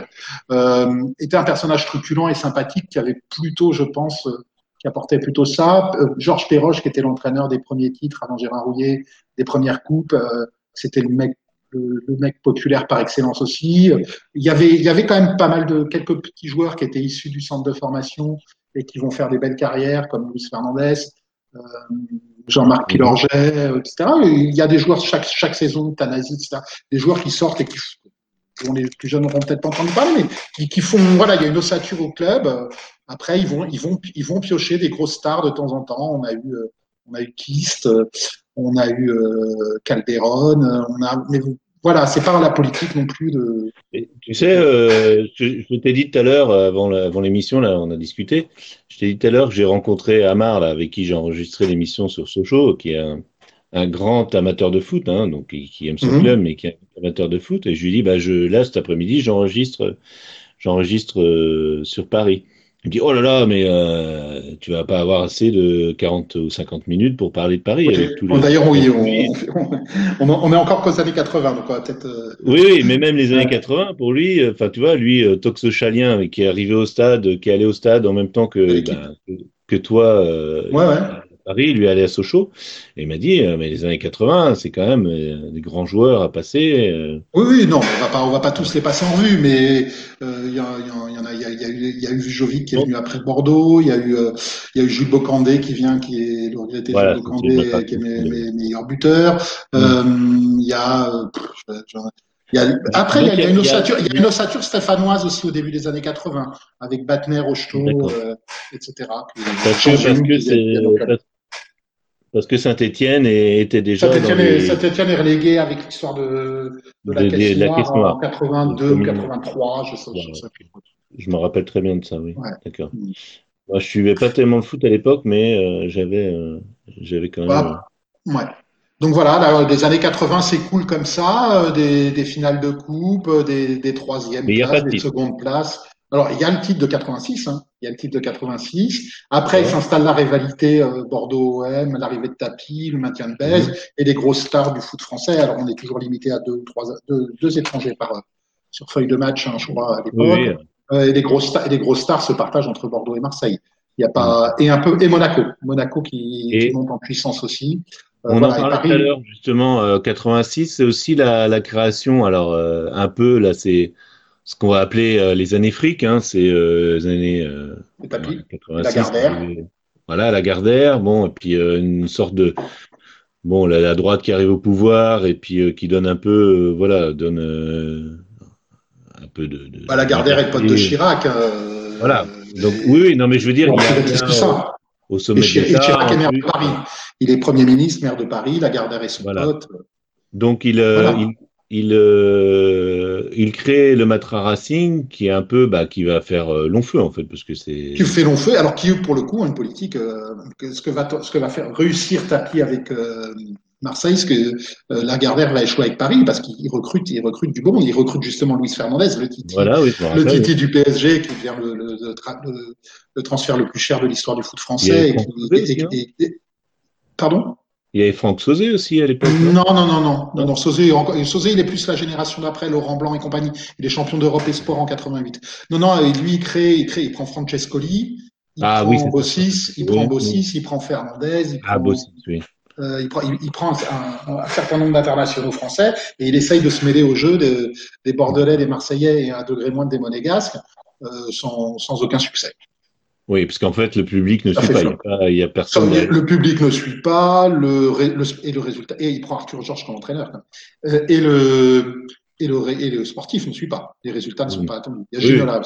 euh, était un personnage truculent et sympathique qui avait plutôt, je pense, euh, qui apportait plutôt ça. Euh, Georges Perroche, qui était l'entraîneur des premiers titres avant Gérard Rouillet, des premières coupes, euh, c'était le mec le, le mec populaire par excellence aussi. Il y avait, il y avait quand même pas mal de quelques petits joueurs qui étaient issus du centre de formation et qui vont faire des belles carrières, comme Luis Fernandez, euh, Jean-Marc Pilorget, euh, etc. Et il y a des joueurs chaque, chaque saison, Tanasi, etc. Des joueurs qui sortent et qui, dont les plus jeunes n'auront peut-être pas entendu parler, mais qui, qui font, voilà, il y a une ossature au club. Euh, Après, ils vont, ils vont, ils vont piocher des grosses stars de temps en temps. On a eu, euh, on a eu Kist, euh, on a eu euh, Calderon, euh, on a, mais vous- voilà, c'est pas la politique non plus de. Et Tu sais, euh, je, je t'ai dit tout à l'heure, avant l'émission, là, on a discuté. Je t'ai dit tout à l'heure que j'ai rencontré Amar, là, avec qui j'ai enregistré l'émission sur Sochaux, qui est un, un grand amateur de foot, hein, donc qui, qui aime son Mhm. club, mais qui est un amateur de foot. Et je lui dis, bah, je, là, cet après-midi, j'enregistre, j'enregistre euh, sur Paris. Il me dit, oh là là, mais euh, tu vas pas avoir assez de 40 ou 50 minutes pour parler de Paris avec tous les. D'ailleurs, oui, on, Oui. on, est encore qu'aux années 80, donc on va peut-être. euh, Oui, oui, mais même les années Ouais. 80, pour lui, euh, enfin, tu vois, lui, euh, toxo-chalien, qui est arrivé au stade, qui est allé au stade en même temps que, ben, que, que toi, euh, Ouais, ouais. Paris, lui allait à Sochaux, et il m'a dit, euh, mais les années 80, c'est quand même euh, des grands joueurs à passer. euh. Oui, oui, non, on va pas, on va pas tous les passer en revue, mais euh, il y, a, eu, Jovic qui est venu après Bordeaux, il y a eu, euh, il y a eu Jules Bocandé qui vient, qui est le regretté Voilà, Jules Bocandé, qui est me- façon de- me- meilleur buteur. Euh, il y a, euh, il y après, il y a, il y a une ossature, il y a une ossature stéphanoise aussi au début des années 80, avec Batner, Rocheteau, euh, etc. Parce que, parce que qui viennent- viennent au c'est club. Parce que Saint-Étienne était déjà Saint-Etienne les, est, Saint-Étienne est relégué avec l'histoire de, de la de- caisse de la caisse noire. en 82 ou Comme- 83, je sais, je Voilà. sais plus. Je me rappelle très bien de ça, oui. Ouais. D'accord. Mm. Moi, je suivais pas tellement le foot à l'époque, mais euh, j'avais, euh, j'avais quand même. Voilà. Ouais. Donc voilà, là, des années 80, c'est cool comme ça, euh, des, des finales de coupe, euh, des, des troisièmes places, des secondes places. Alors, il y a le titre de 86, hein. il y a le titre de 86. Après, Ouais. il s'installe la rivalité euh, Bordeaux-OM, l'arrivée de Tapi, le maintien de Bèze Mhm. et les grosses stars du foot français. Alors, on est toujours limité à deux trois, deux, deux étrangers par euh, sur feuille de match, hein, je crois, à l'époque. Oui. Euh, et les grosses stars, et les grosses stars se partagent entre Bordeaux et Marseille. Il y a pas et un peu et Monaco, Monaco qui, Et- qui monte en puissance aussi. Euh, On voilà, en et parlait Paris- tout à l'heure, justement, euh, 86, c'est aussi la, la création. Alors, euh, un peu, là, c'est ce qu'on va appeler euh, les années fric, hein, c'est euh, les années euh, et Tapi. 86. Lagardère. euh, Voilà, la Gardère, bon, et puis une sorte de. Bon, la, la droite qui arrive au pouvoir et puis qui donne un peu, voilà, donne un peu de. de Bah, la Gardère est pote de Chirac. Voilà. Donc, oui, oui, non, mais je veux dire, bon, il y a ça. au Et sommet et. Chirac est maire de. Paris. Il est Premier ministre, maire de Paris. La Gardère est son Voilà. pote. Donc il, Voilà. il, il, euh, il crée le Matra Racing qui est un peu, bah, qui va faire euh, long feu en fait, parce que c'est. Qui fait long feu, alors qui, pour le coup, a une politique. euh, ce, que va, ce que va faire réussir Tapi avec Marseille, ce que euh, la Gardère va échouer avec Paris, parce qu'il recrute, il recrute du bon. Il recrute justement Luis Fernandez, le Titi. Voilà, oui, le. Titi du PSG qui devient le, tra- le- transfert le plus cher de l'histoire du foot français. Et hein. et- et- pardon? Il y avait Franck Sauzet aussi à l'époque. non? Non, non, non, non. non, Sauzet, il est plus la génération d'après, Laurent Blanc et compagnie. Il est champion d'Europe et sport en 88. Non, non, et lui, il crée, il crée, il prend Francescoli, il Ah prend oui. Bossis, il Oui, prend oui. Bossis, il prend Fernandez, il Ah, prend, Bossis, oui. euh, il prend, il, il prend un, un certain nombre d'internationaux français et il essaye de se mêler au jeu de- des Bordelais, des Marseillais et à un degré moins des Monégasques, euh, sans, sans aucun succès. Oui, parce qu'en fait, le public ne suit pas. Il n'y a, personne. le, public ne suit pas, le, le- et le résultat, et il prend Arthur Georges comme entraîneur, quand même. Euh, et le, et le, et le sportif ne suit pas. Les résultats ne sont pas attendus. Il y a Oui. Ginola.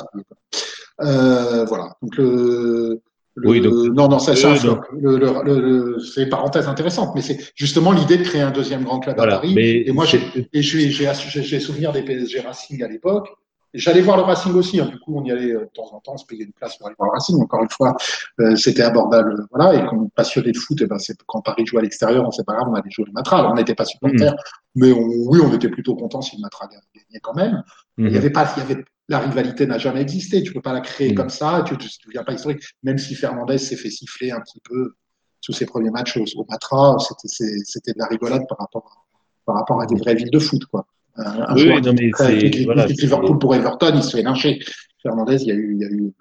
Euh, voilà. Donc le, le- Oui, donc- non, non, ça, c'est une parenthèse intéressante, mais c'est justement l'idée de créer un deuxième grand club Voilà. à Paris. Et moi, j'ai souvenir des PSG Racing à l'époque. J'allais voir le Racing aussi. hein. Du coup, on y allait euh, de temps en temps, on se payait une place pour aller voir le Racing. Encore une fois, euh, c'était abordable. euh, Voilà. Et quand on est passionné de foot, et ben, c'est quand Paris jouait à l'extérieur, on c'est pas grave, on allait jouer le Matra. Alors, on n'était pas supporters, Mm. mais on, oui, on était plutôt content si le Matra gagnait quand même. Il y Mhm. avait pas, il y avait, la rivalité n'a jamais existé. Tu peux pas la créer Mm. comme ça. Tu te souviens pas historique. Même si Fernandez s'est fait siffler un petit peu sous ses premiers matchs au, au Matra, c'était, de la rigolade par rapport, à, par rapport à des vraies villes de foot, quoi. Un, un Oui, joueur non, mais qui, voilà, Liverpool pour Everton, il se fait lyncher. Fernandez, il y a eu, il y a eu,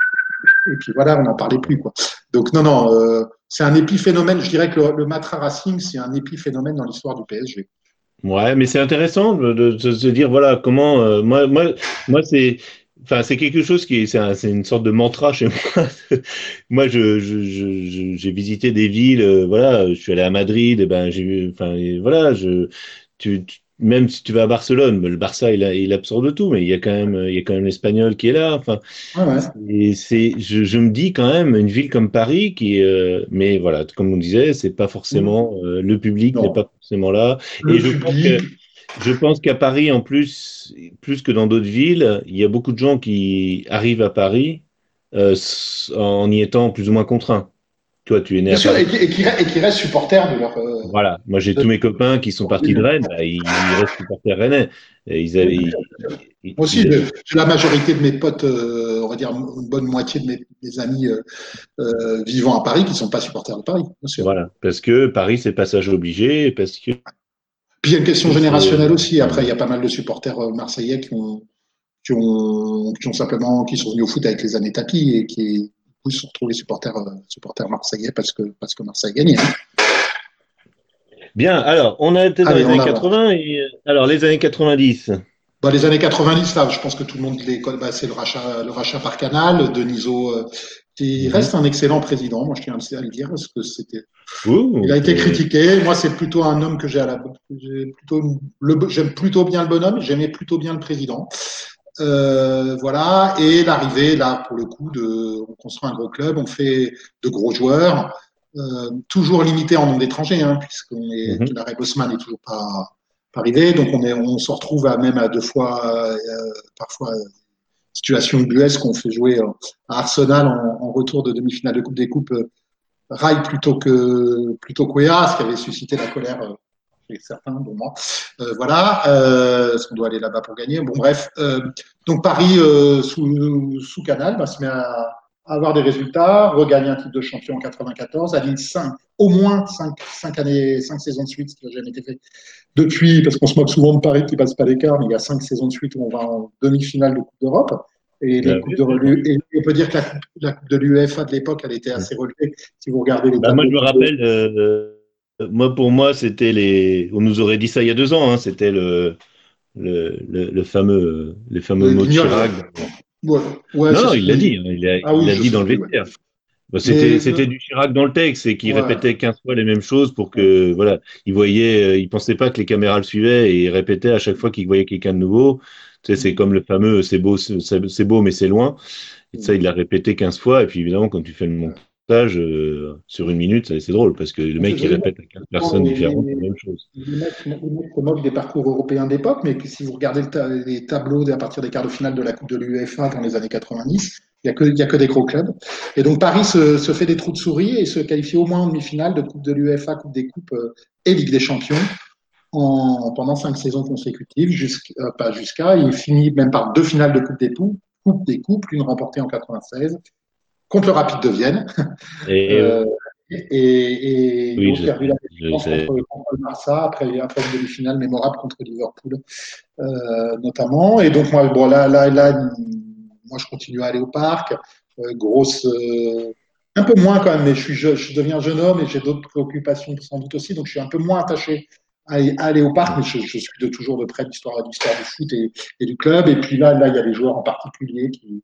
et puis voilà, on n'en parlait plus, quoi. Donc, non, non, euh, c'est un épiphénomène. Je dirais que le, le Matra Racing, c'est un épiphénomène dans l'histoire du PSG. Ouais, mais c'est intéressant de, se dire voilà comment euh, moi moi moi c'est enfin c'est quelque chose qui est c'est un- c'est une sorte de mantra chez moi. moi je j'ai visité des villes euh, voilà je suis allé à Madrid et ben j'ai vu enfin voilà je tu, tu- même si tu vas à Barcelone le Barça il a, il absorbe tout mais il y a quand même il y a quand même l'Espagnol qui est là enfin Ouais, ouais. et c'est, je, je me dis quand même une ville comme Paris qui, euh, mais voilà, comme on disait, c'est pas forcément euh, le public n'est pas forcément là. Le Et je pense que je pense qu'à Paris, en plus, plus que dans d'autres villes, il y a beaucoup de gens qui arrivent à Paris euh, en y étant plus ou moins contraints. Toi, tu es né bien à sûr, Paris. et qui, et qui re- et qui restent supporters de leur, euh, Voilà, moi j'ai de- tous mes copains qui sont partis de Rennes, bah, ils, ils restent supporters rennais. Et ils avaient, ils- Moi aussi, ils- de- j'ai la majorité de mes potes, euh, on va dire une bonne moitié de mes, mes amis euh, vivant à Paris qui sont pas supporters de Paris, bien sûr. voilà, parce que Paris c'est passage obligé, parce que Puis il y a une question générationnelle aussi. Après, il y a pas mal de supporters marseillais qui ont, qui ont, qui ont simplement, qui sont venus au foot avec les années tapis et qui, coup, ils se sont retrouvés supporters, euh, supporters marseillais parce que, parce que Marseille gagnait. Hein. Bien, alors, on a été dans Allez, les années avance. 80 et euh, alors les années 90. Bah, les années 90, là, je pense que tout le monde les connaît. Bah, c'est le rachat, le rachat par Canal. Deniso, euh, qui Mhm. reste un excellent président. Moi, je tiens à le dire parce que c'était. Ouh, Il a été critiqué. Moi, c'est plutôt un homme que j'ai à la. j'ai plutôt le. J'aime plutôt bien le bonhomme. J'aimais plutôt bien le président. Euh, voilà. Et l'arrivée, là, pour le coup, de. On construit un gros club. On fait de gros joueurs. Euh, toujours limité en nombre d'étrangers, hein, puisqu'on est. Mhm. Larry Bosman n'est toujours pas pas arrivé. Donc on, est, on se retrouve à même à deux fois, euh, parfois, euh, situation ubuesque qu'on fait jouer euh, à Arsenal en, en retour de demi-finale de Coupe des Coupes, euh, Rai plutôt que plutôt qu'Ouéa, ce qui avait suscité la colère chez certains, dont moi. Euh, voilà, euh, parce qu'on doit aller là-bas pour gagner? Bon, bref. Euh, donc Paris sous, sous Canal bah, se met à, à avoir des résultats, regagne un titre de champion en 94, aligne 5, au moins 5, 5 années, 5 saisons de suite, ce qui n'a jamais été fait depuis, parce qu'on se moque souvent de Paris qui passe pas l'écart, mais il y a 5 saisons de suite où on va en demi-finale de Coupe d'Europe. Et, les coupes de, et on peut dire que la coupe, la coupe de l'UEFA de l'époque, elle était assez relevée. Si vous regardez les Bah, moi, je me rappelle, euh, moi, pour moi, c'était les. On nous aurait dit ça il y a deux ans, hein, c'était le, le, le, le fameux, les fameux mots de. Chirac. Ouais, ouais, non, il l'a dit, hein, il a, Ah oui, dit dans le ouais. vestiaire. Bah, c'était, c'était du Chirac dans le texte et qui répétait 15 fois les mêmes choses pour que, voilà, il voyait, euh, il pensait pas que les caméras le suivaient et il répétait à chaque fois qu'il voyait quelqu'un de nouveau. Tu sais, c'est comme le fameux, c'est beau, c'est c'est beau, mais c'est loin. Et ça, il l'a répété 15 fois. Et puis, évidemment, quand tu fais le montage, euh, sur une minute, c'est drôle parce que le mec, il répète à 15 personnes différentes la même chose. Les mecs, les mecs se moquent des parcours européens d'époque, mais si vous regardez le ta- les tableaux à partir des quarts de finale de la Coupe de l'UEFA dans les années 90, il n'y a, que- a des gros clubs. Et donc Paris se, se fait des trous de souris et se qualifie au moins en demi-finale de Coupe de l'UEFA, Coupe des Coupes euh, et Ligue des Champions en, pendant cinq saisons consécutives, euh, pas jusqu'à, il finit même par deux finales de Coupe des Coupes, Coupe des Coupes, l'une remportée en 96 contre le Rapide de Vienne. Et, euh, Euh, et, et Oui, ont je- perdu la défense contre, contre le Barça après, après une demi-finale mémorable contre Liverpool euh, notamment. Et donc moi, bon là, là, là, moi je continue à aller au parc. Euh, grosse, un peu moins quand même, mais je suis, je, je deviens jeune homme et j'ai d'autres préoccupations sans doute aussi, donc je suis un peu moins attaché à, à aller au parc, mais je, je suis de toujours de près l'histoire, l'histoire du foot et, et du club. Et puis là, là, il y a des joueurs en particulier qui,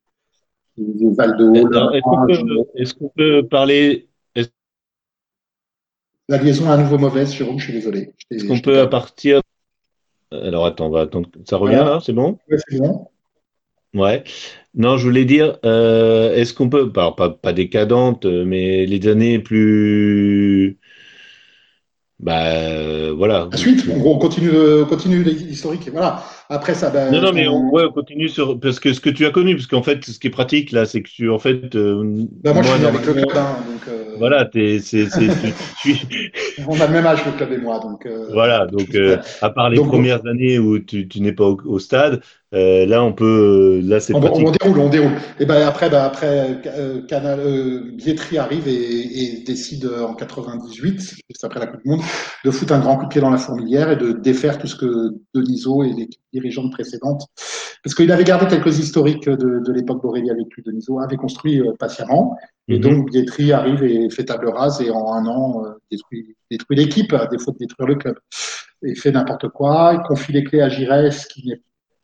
est-ce qu'on peut, parler, La liaison est à nouveau mauvaise, Jérôme, je suis désolé. Est-ce qu'on peut à partir, alors attends, on va attendre, ça revient Voilà. là, c'est bon? Ouais, c'est bon. Ouais. Non, je voulais dire, euh, est-ce qu'on peut, pas, pas, pas décadente, mais les années plus, bah, euh, voilà. La suite, en gros, on continue, on continue l'historique. Voilà. Après ça, ben, Non, non, mais on- on, ouais, on continue sur, parce que ce que tu as connu, parce qu'en fait, ce qui est pratique là, c'est que tu, en fait, euh, ben, moi, je suis avec le club, donc euh, voilà, t'es, c'est, c'est, tu, tu- on a le même âge le club et moi, donc euh, voilà, donc, euh, à part les Donc, premières années où tu, tu n'es pas au, au stade, là, on peut, là, c'est on, pratique. on déroule, on déroule. Et ben après, ben, après, Canal, Bietri arrive et, et décide en 98, juste après la Coupe du Monde, de foutre un grand coup de pied dans la fourmilière et de défaire tout ce que Denisot et l'équipe dirigeante précédente, parce qu'il avait gardé quelques historiques de, de l'époque d'Aurélie avec lui, Denisot avait construit euh, patiemment. Et Mhm. donc, Bietri arrive et fait table rase et en un an euh, détruit, détruit l'équipe à défaut de détruire le club. Et fait n'importe quoi. Il confie les clés à Giresse qui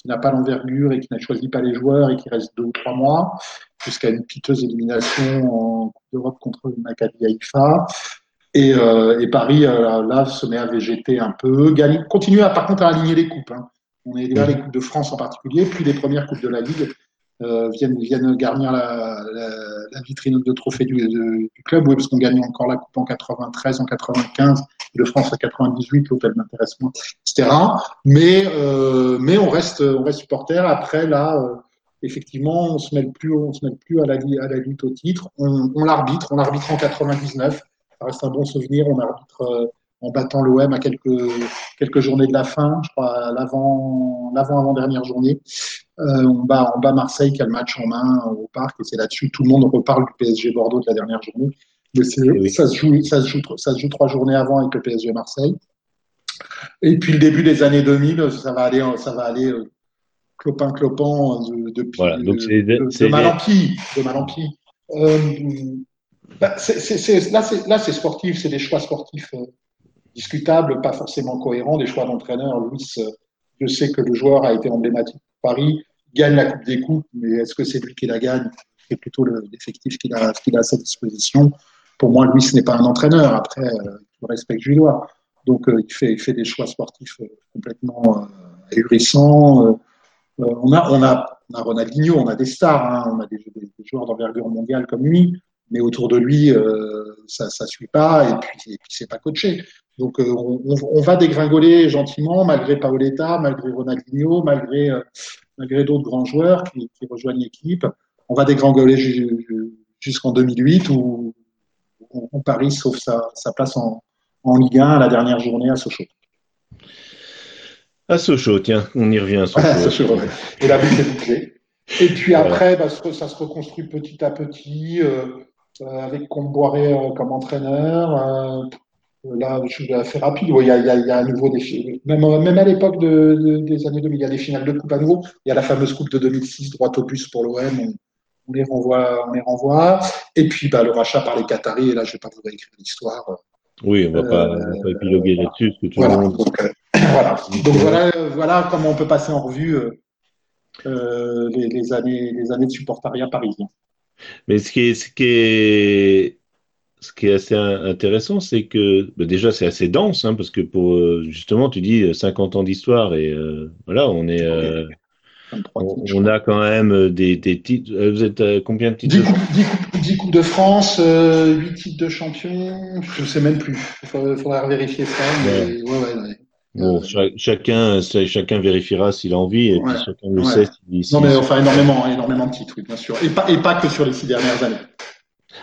n'a pas l'envergure et qui n'a choisi pas les joueurs et qui reste deux ou trois mois jusqu'à une piteuse élimination en Coupe d'Europe contre le Maccabi Haïfa. Et, euh, et Paris, euh, là, se met à végéter un peu. Gagne, continue à, par contre à aligner les coupes. hein. On est là, les Coupes de France en particulier, puis les premières Coupes de la Ligue euh, viennent, garnir la, vitrine de trophées du, club. Oui, parce qu'on gagne encore la Coupe en 93, en 95, de France à 98, l'hôtel m'intéresse moins, etc. Mais, euh, on reste, supporter. Après, là, euh, effectivement, on se plus, on se mêle plus à la, à la lutte au titre. On, on l'arbitre, on l'arbitre en 99. Ça reste un bon souvenir. On arbitre en battant l'OM à quelques, quelques journées de la fin, je crois, l'avant-avant-dernière journée. Euh, on, bat, on bat Marseille qui a le match en main euh, au parc et c'est là-dessus tout le monde reparle du PSG Bordeaux de la dernière journée. Mais c'est- Oui. ça, se joue, ça, se joue, ça se joue trois journées avant avec le PSG Marseille. Et puis le début des années 2000, ça va aller, ça va aller euh, clopin clopin de, de, Voilà, donc c'est- de, de c'est- mal en pis, de mal en pis. Euh, bah, c'est- c'est- c'est- là, c'est là, c'est sportif, c'est des choix sportifs discutables, pas forcément cohérents, des choix d'entraîneur. Louis, euh, je sais que le joueur a été emblématique pour Paris, gagne la Coupe des Coupes, mais est-ce que c'est lui qui la gagne? C'est plutôt le- l'effectif qu'il a, à sa disposition. Pour moi, Louis n'est pas un entraîneur. Après, euh, le respect que je lui dois. Donc, euh, il, fait, des choix sportifs euh, complètement ahurissants. On, a, on, a, on a Ronaldinho, on a des stars, hein, on a des joueurs d'envergure mondiale comme lui, mais autour de lui, euh, ça ne suit pas et puis, et puis c'est pas coaché. Donc euh, on, va dégringoler gentiment, malgré Paoletta, malgré Ronaldinho, malgré, euh, malgré d'autres grands joueurs qui, qui rejoignent l'équipe. On va dégringoler ju- ju- jusqu'en 2008 où, où- Paris sauve sa, sa place en, en Ligue 1 à la dernière journée à Sochaux. À Sochaux, tiens, on y revient à Sochaux. Sochaux, ouais. Et la boucle est bouclée. Et puis après, bah, ça se reconstruit petit à petit, euh, avec Comboiré euh, comme entraîneur. Euh, là, je suis assez rapide. Ouais, Il y, a, il y, a, il y a à nouveau des même, même à l'époque de, de- des années 2000, il y a des finales de coupe à nouveau. Il y a la fameuse coupe de 2006, droit au bus pour l'OM. On, les renvoie, on les renvoie. Et puis bah, le rachat par les Qataris. Et là, je vais pas vous réécrire l'histoire. Oui, on va pas, on va pas épiloguer là-dessus, Voilà. monde. Donc, euh, voilà. Donc voilà, euh, voilà comment on peut passer en revue euh, euh, les, les années, les années de supportariat parisien. Mais ce qui est, ce qui est, ce qui est assez in- intéressant, c'est que bah, déjà c'est assez dense, hein, parce que pour euh, justement, tu dis euh, 50 ans d'histoire et euh, voilà, on est, euh, 23 on, a quand même euh, des, des titres. euh, Vous êtes à combien de titres 10 de coupes, 10 coupes- 10 coupes de France, euh, 8 titres de champion, je sais même plus. Il faudrait, faudrait vérifier ça. Mais ouais, ouais, ouais. Bon, cha- chacun, ça- chacun vérifiera s'il a envie, et puis chacun le ouais. sait s'il- s'il- Non, mais enfin, énormément, énormément de titres, oui, bien sûr. Et pas, et pas que sur les six dernières années.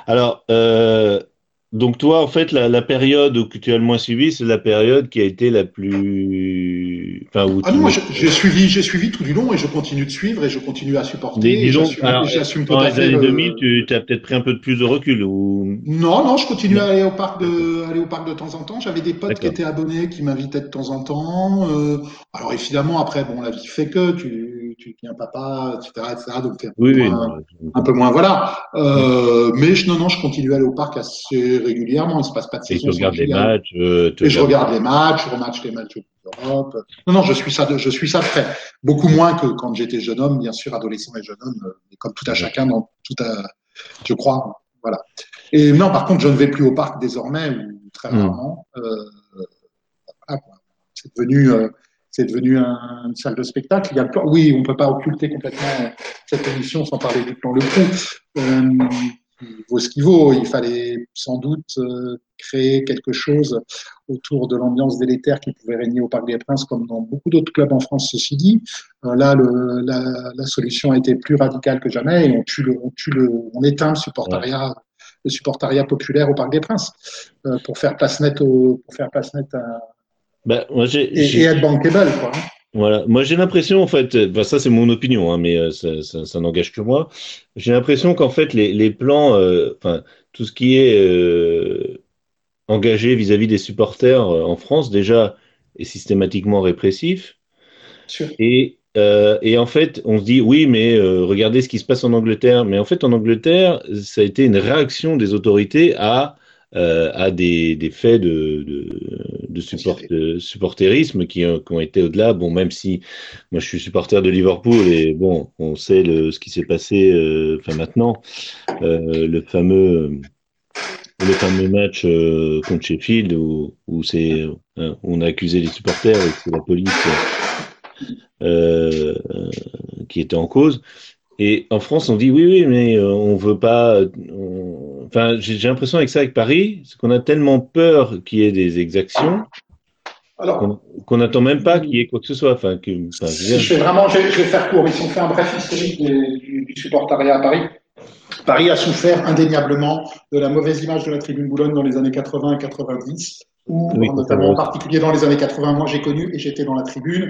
Alors, euh, donc toi, en fait, la, la période que tu as le moins suivi, c'est la période qui a été la plus, enfin, où Ah non, moi, j'ai suivi, j'ai suivi tout du long et je continue de suivre et je continue à supporter. Disons, j'assume- tout dans à les fait années le- 2000, tu as peut-être pris un peu de plus de recul ou? Non, non, je continue à aller au parc de, aller au parc de temps en temps. J'avais des potes qui étaient abonnés, qui m'invitaient de temps en temps. Euh, alors évidemment, après, bon, la vie fait que tu, tu deviens papa, etc., etc. Donc peu oui, oui, un peu moins, voilà. Euh, mais je, non, non, je continue à aller au parc assez régulièrement. Il se passe pas de et tu saison. regardes les matchs, euh, tu Et je regarde les matchs, je rematch les matchs d'Europe. Non, non, je suis ça, de, je suis ça de près. Beaucoup moins que quand j'étais jeune homme, bien sûr, adolescent et jeune homme, mais comme tout à chacun, dans tout à, je crois, voilà. Et non, par contre, je ne vais plus au parc désormais, ou très rarement. Euh, voilà, c'est devenu, euh, c'est devenu un- une salle de spectacle. Il y a oui, on peut pas occulter complètement cette émission sans parler du plan Le Crew. Euh, il vaut ce qu'il vaut. Il fallait sans doute euh, créer quelque chose autour de l'ambiance délétère qui pouvait régner au Parc des Princes, comme dans beaucoup d'autres clubs en France, ceci dit. Euh, là, le, la, la solution a été plus radicale que jamais et on tue le, on tue le, on éteint le supportariat, le supportariat populaire au Parc des Princes euh, pour faire place nette au, pour faire place nette à, Bah, moi, j'ai, et, j'ai- et être bankable, quoi. hein. Voilà, moi j'ai l'impression en fait, euh, bah, ça c'est mon opinion, hein, mais euh, ça, ça, ça n'engage que moi. J'ai l'impression qu'en fait les, les plans, euh, enfin tout ce qui est euh, engagé vis-à-vis des supporters en France déjà est systématiquement répressif. Sûr. Et, et en fait, on se dit oui, mais regardez ce qui se passe en Angleterre. Mais en fait, en Angleterre, ça a été une réaction des autorités à euh, à des, des faits de, de, de, support, de supporterisme qui, ont- qui ont été au-delà. Bon, même si moi je suis supporter de Liverpool et bon, on sait le, ce qui s'est passé, euh, enfin maintenant, euh, le fameux le fameux match euh, contre Sheffield où, où c'est euh, on a accusé les supporters et que c'est la police euh, qui était en cause. Et en France, on dit oui, oui, mais on veut pas. on- Enfin, j'ai l'impression avec ça, avec Paris, c'est qu'on a tellement peur qu'il y ait des exactions qu'on qu'on n'attend même pas qu'il y ait quoi que ce soit. Enfin, que, enfin, je dire, fais vraiment, je vais, je vais faire court, mais si on fait un bref historique des- du, du supportariat à Paris, Paris a souffert indéniablement de la mauvaise image de la tribune Boulogne dans les années 80 et 90, où, Oui, notamment en particulier dans les années 80, moi j'ai connu et j'étais dans la tribune,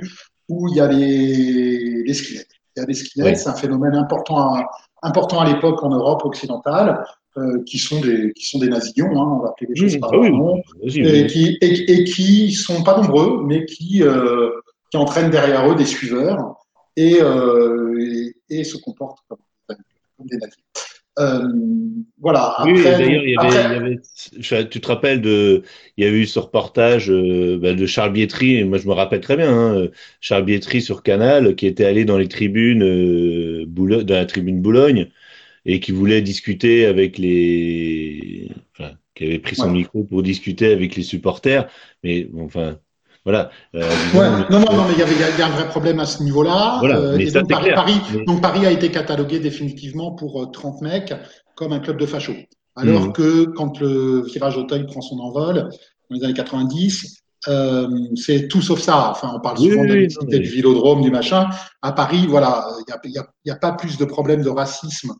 où il y a les, les skinheads. Il y a des skinheads, Oui. c'est un phénomène important à, important à l'époque en Europe occidentale, euh, qui, sont des, qui sont des nazions, hein, on va appeler les choses Mmh, par ah oui, leur nom et qui, et, et qui sont pas nombreux, mais qui, euh, qui entraînent derrière eux des suiveurs et, euh, et, et se comportent comme, comme des nazis. Euh, voilà. Oui, Après, d'ailleurs, il y avait, après- il y avait- je- tu te rappelles de, il y a eu ce reportage bah, de Charles Bietri, et moi je me rappelle très bien, hein, Charles Bietri sur Canal, qui était allé dans les tribunes, euh, Boulo- dans la tribune Boulogne, et qui voulait discuter avec les, enfin, qui avait pris son Ouais. micro pour discuter avec les supporters, mais bon, enfin, voilà. Euh, Ouais, non, non, non, mais il y avait, il y a- un vrai problème à ce niveau-là. Voilà, Euh, mais et ça, donc, Paris, clair. Paris, Mais- donc Paris a été catalogué définitivement pour euh, 30 mecs comme un club de fachos. Alors Mhm. que quand le virage Auteuil prend son envol dans les années 90, euh, c'est tout sauf ça. Enfin, on parle Oui, souvent oui, de oui, mais- du vélodrome, du machin. À Paris, voilà, il n'y a, y a- il y a pas plus de problème de racisme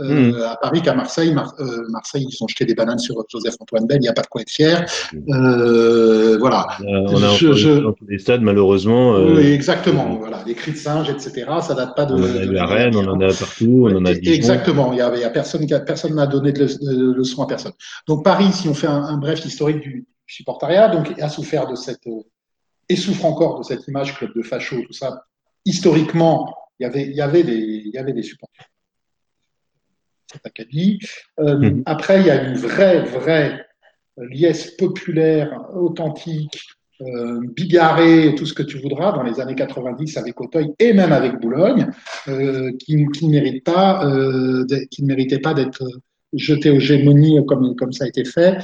euh, Mhm. à Paris qu'à Marseille. Mar- euh, Marseille, ils ont jeté des bananes sur Joseph-Antoine Bell, il n'y a pas de quoi être fier. Mhm. Euh, voilà. On a Je- je- dans tous les stades, malheureusement. Oui, exactement. Voilà, les cris de singe, etc. Ça date pas de. on en a de- eu à Rennes, on en a partout, on en a Dijon. Exactement. Il y a, y a personne, n'a donné de, le- de leçon à personne. Donc Paris, si on fait un, un bref historique du supportariat, donc a souffert de cette et souffre encore de cette image club de facho, tout ça. Historiquement, il y avait, il y avait des, il y avait des supporters. Acabit. Euh, Mhm. Après, il y a une vraie, vraie liesse populaire, authentique, euh, bigarrée, tout ce que tu voudras, dans les années 90 avec Auteuil et même avec Boulogne, euh, qui, qui ne mérite pas, euh, d'être- qui ne méritait pas d'être jeté aux gémonies comme, comme ça a été fait.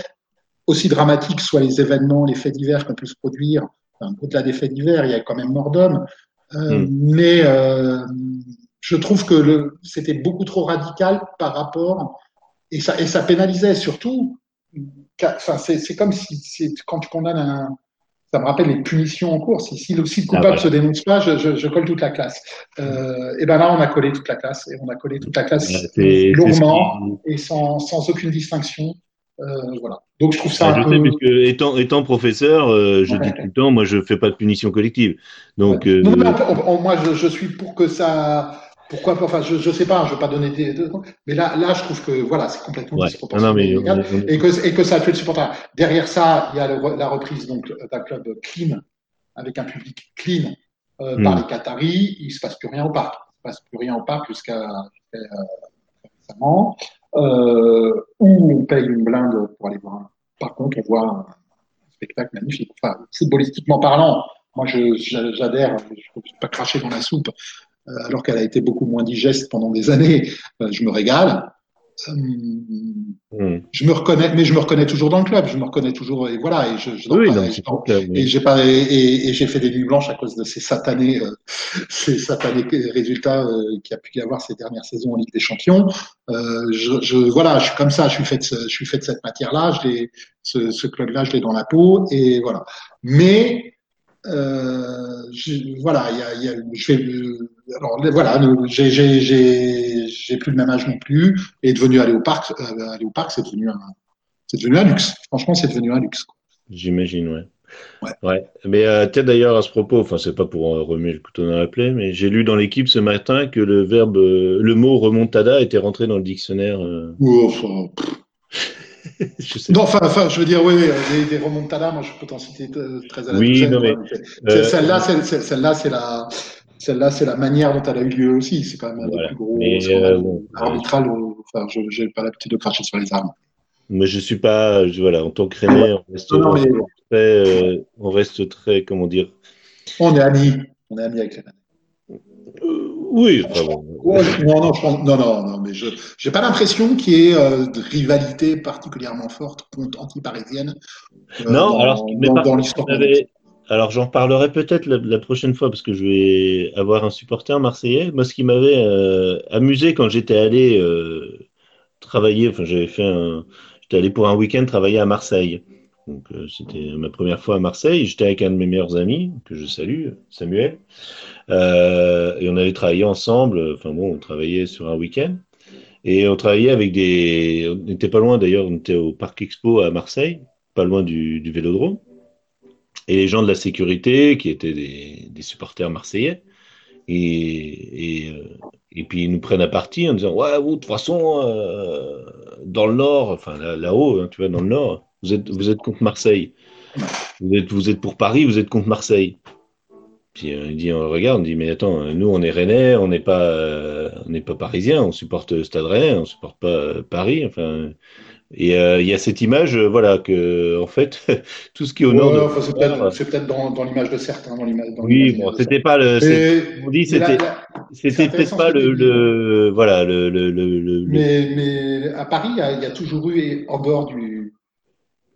Aussi dramatiques soient les événements, les faits divers qu'on peut se produire, enfin, au-delà des faits divers, il y a quand même mort d'homme. Mm. Mais je trouve que le- c'était beaucoup trop radical par rapport, et ça, et ça pénalisait surtout. Enfin, c'est c'est comme si c'est- quand tu condamnes un, ça me rappelle les punitions en cours. Si, si le, si le Ah coupable ouais. se dénonce pas, je, je, je colle toute la classe. Euh, et ben là, on a collé toute la classe et on a collé toute la classe lourdement et sans, sans aucune distinction. Euh, voilà. Donc je trouve ça Ah, je peu. sais, puisque étant, étant professeur, euh, je Ouais. dis tout le temps, moi, je fais pas de punition collective. Donc, euh, Non, mais on- on- moi, je, je suis pour que ça. Pourquoi pas Enfin, je, je sais pas. Je veux pas donner des. de- mais là, là, je trouve que voilà, c'est complètement ouais. disproportionné. Non, non, mais et on- que, et que ça a tué le supporter. Derrière ça, il y a le- la reprise donc d'un club clean, avec un public clean euh, Hmm. par les Qataris. Il se passe plus rien au parc. Il se passe plus rien au parc jusqu'à euh, récemment. Euh, où on paye une blinde pour aller voir. un- Par contre, on voit un spectacle magnifique. Enfin, footballistiquement parlant, moi, j'adhère. Je ne peux pas cracher dans la soupe, alors qu'elle a été beaucoup moins digeste pendant des années. Euh, je me régale. Euh, Hum. je me reconnais, mais je me reconnais toujours dans le club. Je me reconnais toujours et voilà. Et je, je Oui, pas, et oui. et j'ai pas et, et- et j'ai fait des nuits blanches à cause de ces satanés, euh, ces satanés résultats euh, qu'il y a pu y avoir ces dernières saisons en Ligue des Champions. Euh, je, je- voilà, je suis comme ça. Je suis fait de, ce- je suis fait de cette matière-là. Je l'ai, ce, ce club-là, je l'ai dans la peau et voilà. Mais euh, je- voilà, il y a, y a- je vais, alors voilà, j'ai, j'ai, j'ai, j'ai plus le même âge non plus et devenu aller au parc, euh, aller au parc, c'est devenu un, c'est devenu un luxe. Franchement, c'est devenu un luxe. J'imagine, ouais. Ouais. Ouais. Mais euh, peut-être d'ailleurs à ce propos, enfin c'est pas pour euh, remuer le couteau dans la plaie, mais j'ai lu dans l'équipe ce matin que le verbe, le mot remontada était rentré dans le dictionnaire. Ou, enfin, je sais Non, enfin, enfin, je veux dire, oui, oui, des, des remontadas, moi, je peux t'en citer euh, très à la Oui, non, mais, Euh, Celle-là, celle-là, c'est la, celle-là, c'est la manière dont elle a eu lieu aussi. C'est quand même un Voilà. des plus gros scandales euh, Enfin, je j'ai pas l'habitude de cracher sur les armes. Mais je suis pas, je- voilà, en tant que Rennais, on reste, Non, non, mais très, euh, on reste très, comment dire, on est amis. On est amis avec les Rennais. Oui, enfin bon, non, non, je pense- non, non, non, mais je j'ai pas l'impression qu'il y ait euh, de rivalité particulièrement forte contre anti-parisienne. euh, Non, dans, alors, mais dans, par l'histoire. alors j'en parlerai peut-être la, la prochaine fois parce que je vais avoir un supporter marseillais. Moi, ce qui m'avait euh, amusé quand j'étais allé travailler, enfin, j'avais fait un, j'étais allé pour un week-end travailler à Marseille. Donc, euh, c'était ma première fois à Marseille. J'étais avec un de mes meilleurs amis que je salue, Samuel, Euh, et on avait travaillé ensemble. Enfin bon, on travaillait sur un week-end. Et on travaillait avec des. On n'était pas loin d'ailleurs, on était au Parc Expo à Marseille, pas loin du, vélodrome. Et les gens de la sécurité, qui étaient des, supporters marseillais, et, euh, et puis ils nous prennent à partie en disant Ouais, vous, de toute façon, euh, dans le Nord, enfin là- là-haut, hein, tu vois, dans le Nord, vous êtes, vous êtes contre Marseille. Vous êtes, vous êtes pour Paris, vous êtes contre Marseille. Puis euh, il dit, on regarde, on dit, mais attends, nous on est Rennais, on n'est pas, euh, on n'est pas parisien, on supporte Stade Rennais, on supporte pas euh, Paris. Enfin, et euh, il y a cette image, euh, voilà, que en fait, tout ce qui est au nord. Ouais, de- enfin, c'est peut-être dans, dans l'image de certains. Dans l'image, dans oui, bon, c'était pas le. On dit c'était, c'était peut-être pas le, le, voilà, le, le, le, le- le- mais, mais à Paris, il y, a, il y a toujours eu, et en dehors du,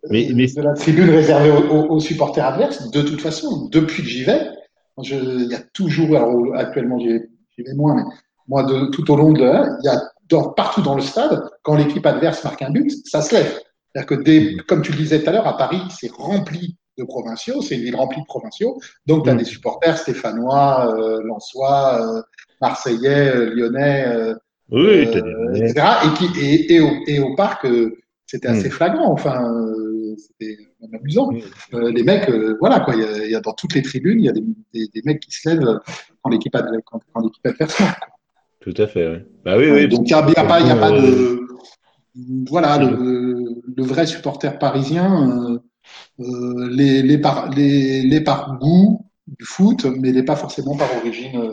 Mais- mais- de la tribune réservée aux supporters adverses, de toute façon, depuis que j'y vais, je, il y a toujours, alors actuellement j'y vais, moins, mais moi, de, tout au long de, il y a dans- partout dans le stade, quand l'équipe adverse marque un but, ça se lève. C'est-à-dire que des, comme tu le disais tout à l'heure, à Paris, c'est rempli de provinciaux, c'est une ville remplie de provinciaux, donc tu as Mm. des supporters stéphanois, euh, lensois, euh, marseillais, euh, lyonnais, euh, oui, euh, etc. Et, qui, et, et, au, et au parc, euh, c'était assez Mm. flagrant. Enfin, euh, c'était même amusant. Mm. Euh, les mecs, euh, voilà quoi. Il y, a, il y a dans toutes les tribunes, il y a des, des, des mecs qui se lèvent quand l'équipe quand, quand l'équipe adverse tout à fait, oui. Bah oui, oui. Donc il n'y a, il y a pas, il y a pas Euh, de voilà le, le vrai supporter parisien. Euh, euh, les, les, par, les, les par goût du foot, mais les pas forcément par origine, euh,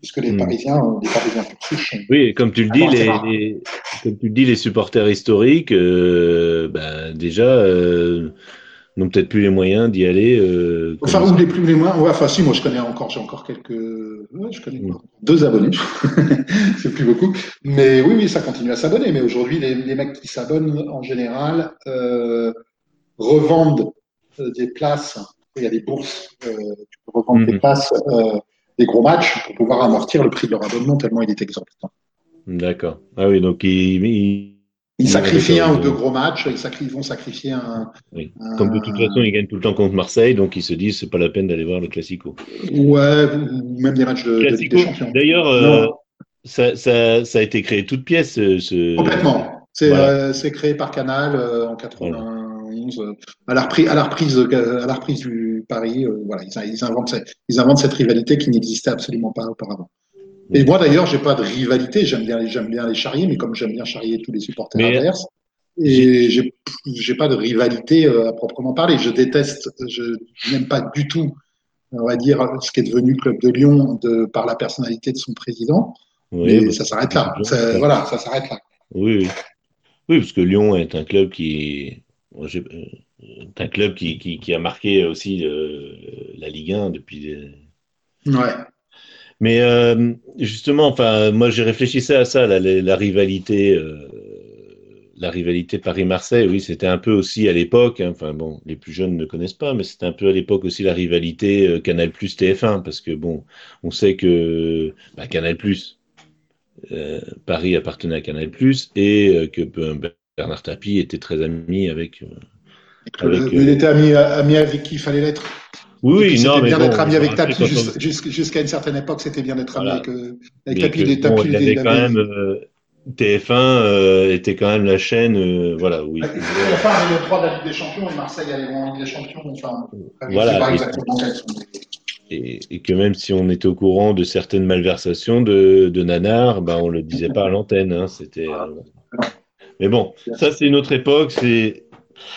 puisque les Mm. Parisiens, euh, les Parisiens souche, Oui, comme tu le dis, les, les- comme tu dis, les supporters historiques, euh, ben, déjà, euh, n'ont peut-être plus les moyens d'y aller. euh, Enfin, ou les plus les. Ouais, enfin, si, moi, je connais encore, j'ai encore quelques. Ouais, je connais deux abonnés. c'est plus beaucoup. Mais oui, oui, ça continue à s'abonner. Mais aujourd'hui, les, les mecs qui s'abonnent, en général, revendent des places. Il y a des bourses. tu peux revendre des Mhm. places, des gros matchs pour pouvoir amortir le prix de leur abonnement tellement il est exorbitant. D'accord. Ah oui, donc ils, sacrifient un ou deux gros matchs. Ils, sacri- vont sacrifier un. oui. un- comme de toute façon, ils gagnent tout le temps contre Marseille, donc ils se disent c'est pas la peine d'aller voir le Classico. Ouais, ou même des matchs de, Classico. des Champions. D'ailleurs, euh, ça, ça, ça a été créé toute pièce. Ce, ce- Complètement. C'est Voilà. euh, c'est créé par Canal euh, en 91 euh, à la reprise à la reprise à la reprise du Paris. euh, voilà, ils, ils inventent ils inventent cette rivalité qui n'existait absolument pas auparavant. Et moi d'ailleurs, j'ai pas de rivalité. J'aime bien j'aime bien les charrier, mais comme j'aime bien charrier tous les supporters Mais- adverses, et j'ai j'ai pas de rivalité euh, à proprement parler. Je déteste, je n'aime pas du tout, on va dire, ce qui est devenu le club de Lyon de par la personnalité de son président. Oui, mais bah, ça s'arrête là. Ça- voilà, ça s'arrête là. Oui, oui. Parce que Lyon est un club qui, j'ai- euh, est un club qui, qui, qui a marqué aussi euh, la Ligue 1 depuis. des- Ouais. Mais euh, justement, enfin, moi j'ai réfléchi à ça, la, la, la rivalité, euh, la rivalité Paris-Marseille. Oui, c'était un peu aussi à l'époque. hein, enfin bon, les plus jeunes ne connaissent pas, mais c'était un peu à l'époque aussi la rivalité euh, Canal Plus TF1, parce que bon, on sait que bah, Canal Plus. Paris appartenait à Canal+, et euh, que euh, Bernard Tapie était très ami avec... avec, il était ami, ami avec qui il fallait l'être? Oui, oui, non, mais bien bon, d'être ami avec Tapi jusqu'à une certaine époque, c'était bien d'être ami Voilà. avec, euh, avec Tapi. que, Les bon, Tapi, il avait quand même... euh, TF1 euh, était quand même la chaîne, euh, voilà, oui. Enfin, le 3 de la Ligue des Champions et Marseille allait en Ligue des Champions. Enfin, je Voilà, sais pas et- exactement que même si on était au courant de certaines malversations de, de Nanar, ben on le disait pas à l'antenne. Hein, c'était. euh, Mais bon, ça c'est une autre époque, c'est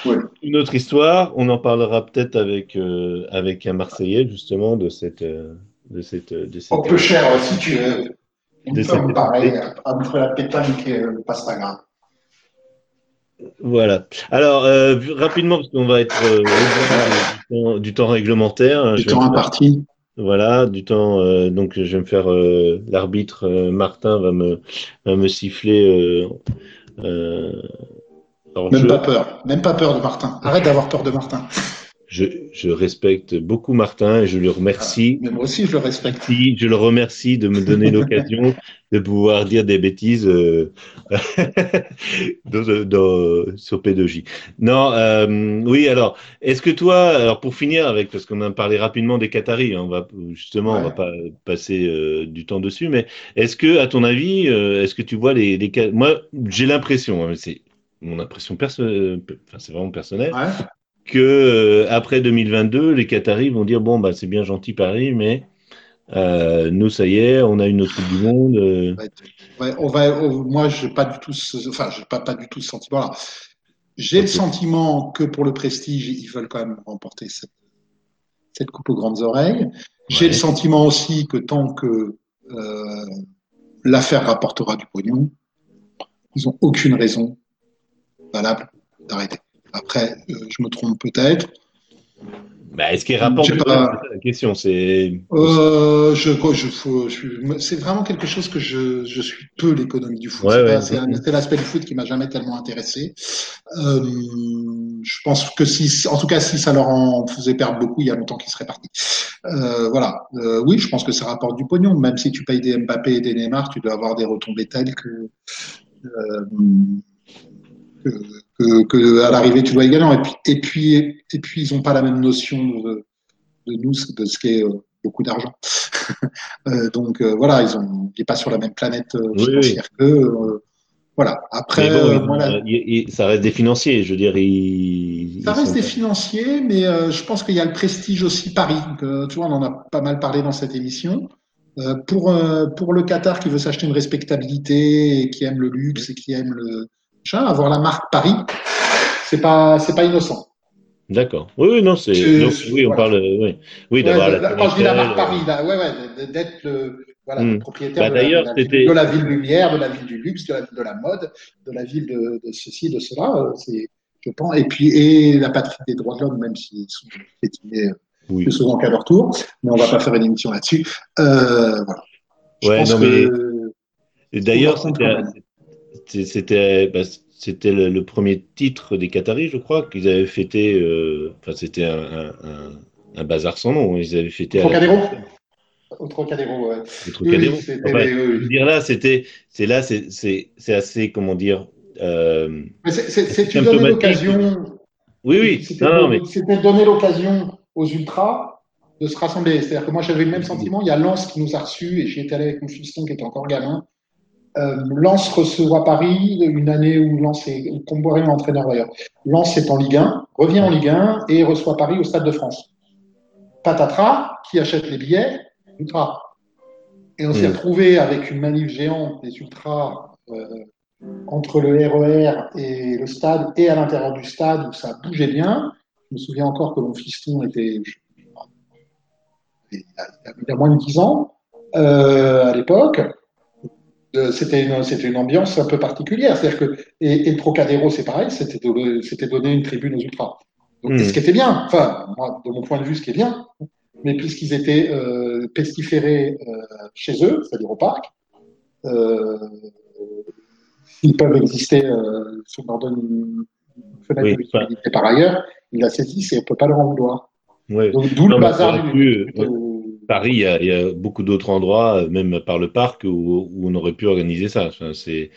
Ouais. Une autre histoire. On en parlera peut-être avec euh, avec un Marseillais justement de cette euh, de cette de cette. Au peu cher, euh, si tu veux. De Une cette pomme pareille, époque. entre la pétanque et le pastaga. Voilà. Alors euh, rapidement parce qu'on va être euh, au-delà du, temps, du temps réglementaire. hein, Du je temps faire- imparti. Voilà, du temps. euh, donc, je vais me faire. euh, L'arbitre euh, Martin va me va me siffler. Même pas peur. Même pas peur de Martin. Arrête d'avoir peur de Martin. Je, je respecte beaucoup Martin et je le remercie. Mais moi aussi, je le respecte. Je le remercie de me donner l'occasion de pouvoir dire des bêtises euh, dans- dans- sur P2J. Non, euh, oui, alors, est-ce que toi, alors pour finir avec, parce qu'on a parlé rapidement des Qataris, hein, on va justement, on va pas passer euh, du temps dessus, mais est-ce que, à ton avis, est-ce que tu vois les, les moi, j'ai l'impression, hein, c'est mon impression personnelle, enfin, c'est vraiment personnel, Ouais. que euh, après 2022, les Qataris vont dire bon bah c'est bien gentil Paris, mais euh, nous ça y est, on a une autre Coupe du Monde. euh, Ouais, on va, on- moi, je pas du tout, ce, enfin, j'ai pas, pas du tout ce sentiment-là. J'ai le sentiment que pour le prestige, ils veulent quand même remporter cette, cette coupe aux grandes oreilles. J'ai Ouais. le sentiment aussi que tant que l'affaire rapportera du pognon. Ils n'ont aucune raison valable d'arrêter. Après, euh, je me trompe peut-être. Bah, est-ce qu'il rapporte pas. la question? C'est Euh, je, je, je vraiment quelque chose que je, je suis peu l'économie du foot. Ouais, c'est ouais, l'aspect du foot qui m'a jamais tellement intéressé. Euh, je pense que si, en tout cas, si ça leur en faisait perdre beaucoup, il y a longtemps qu'ils seraient partis. Euh, voilà. Oui, je pense que ça rapporte du pognon. Même si tu payes des Mbappé et des Neymar, tu dois avoir des retombées telles que, que, à l'arrivée tu dois également. Et puis, et puis, et puis, ils n'ont pas la même notion de, de nous, de ce qu'est euh, beaucoup d'argent. Euh, donc euh, voilà, ils ont, n'est pas sur la même planète Oui, financière que. euh, voilà. Après, Mais bon, euh, ils- voilà. il- il- ça reste des financiers. Je veux dire. Ça reste des financiers, mais euh, je pense qu'il y a le prestige aussi Paris. que, tu vois, on en a pas mal parlé dans cette émission. Euh, pour, pour le Qatar qui veut s'acheter une respectabilité et qui aime le luxe et qui aime le avoir la marque Paris, c'est pas c'est pas innocent. D'accord. Oui, oui, non, c'est. Oui, on voilà. parle. euh, Oui, d'avoir la. quand je dis la marque Paris, là, ouais, ouais, d'être le, voilà, Hmm. le propriétaire Bah, de, la, d'ailleurs, de la ville- c'était- de la ville lumière, de la ville du luxe, de la ville de la mode, de la ville de, de ceci, de cela. euh, C'est, je pense, et puis et la patrie des droits de l'homme, même s'ils sont piétinés euh, Oui. plus souvent qu'à leur tour, mais on va pas faire une émission là-dessus. Euh, voilà. Je pense non, que Et D'ailleurs, c'était, c'était, bah, c'était le, le premier titre des Qataris, je crois, qu'ils avaient fêté. euh, Enfin, c'était un, un, un, un bazar sans nom. Ils avaient fêté. Trocadéro Au Trocadéro, ouais. Le Trocadéro. Oui, c'était Enfin, les- veux dire là, c'était, c'est là, c'est, c'est, c'est assez, comment dire. euh, c'est, Symptomatique. donnais l'occasion Oui, oui. C'était mais c'était donner l'occasion aux ultras de se rassembler. C'est-à-dire que moi, j'avais le même sentiment. Il y a Lens qui nous a reçus et j'y étais allé avec mon fiston qui était encore gamin. Euh, Lens reçoit Paris une année où Lens est, Comboiré est entraîneur d'ailleurs. Lens est en Ligue 1, revient en Ligue 1 et reçoit Paris au Stade de France. Patatras, qui achète les billets Ultra. Et on s'est Mm. retrouvé avec une manif géante des ultras euh, entre le RER et le stade et à l'intérieur du stade où ça bougeait bien. Je me souviens encore que mon fiston était il y a, il y a moins de 10 ans euh, à l'époque. Euh, C'était une, ambiance un peu particulière. C'est-à-dire que, et, et le Trocadéro, c'est pareil, c'était donner une tribune aux ultras. Donc, Mm. et ce qui était bien, enfin, moi, de mon point de vue, ce qui est bien, mais puisqu'ils étaient euh, pestiférés euh, chez eux, c'est-à-dire au parc, euh, ils peuvent exister, si on leur donne une fenêtre Oui, de visibilité par ailleurs, ils la saisissent et on ne peut pas leur en vouloir. ouais. Donc, d'où le bazar du aurait pu, du- ouais. Paris, il y, a, il y a beaucoup d'autres endroits, euh, même par le parc, où, où on aurait pu organiser ça. Enfin, c'est,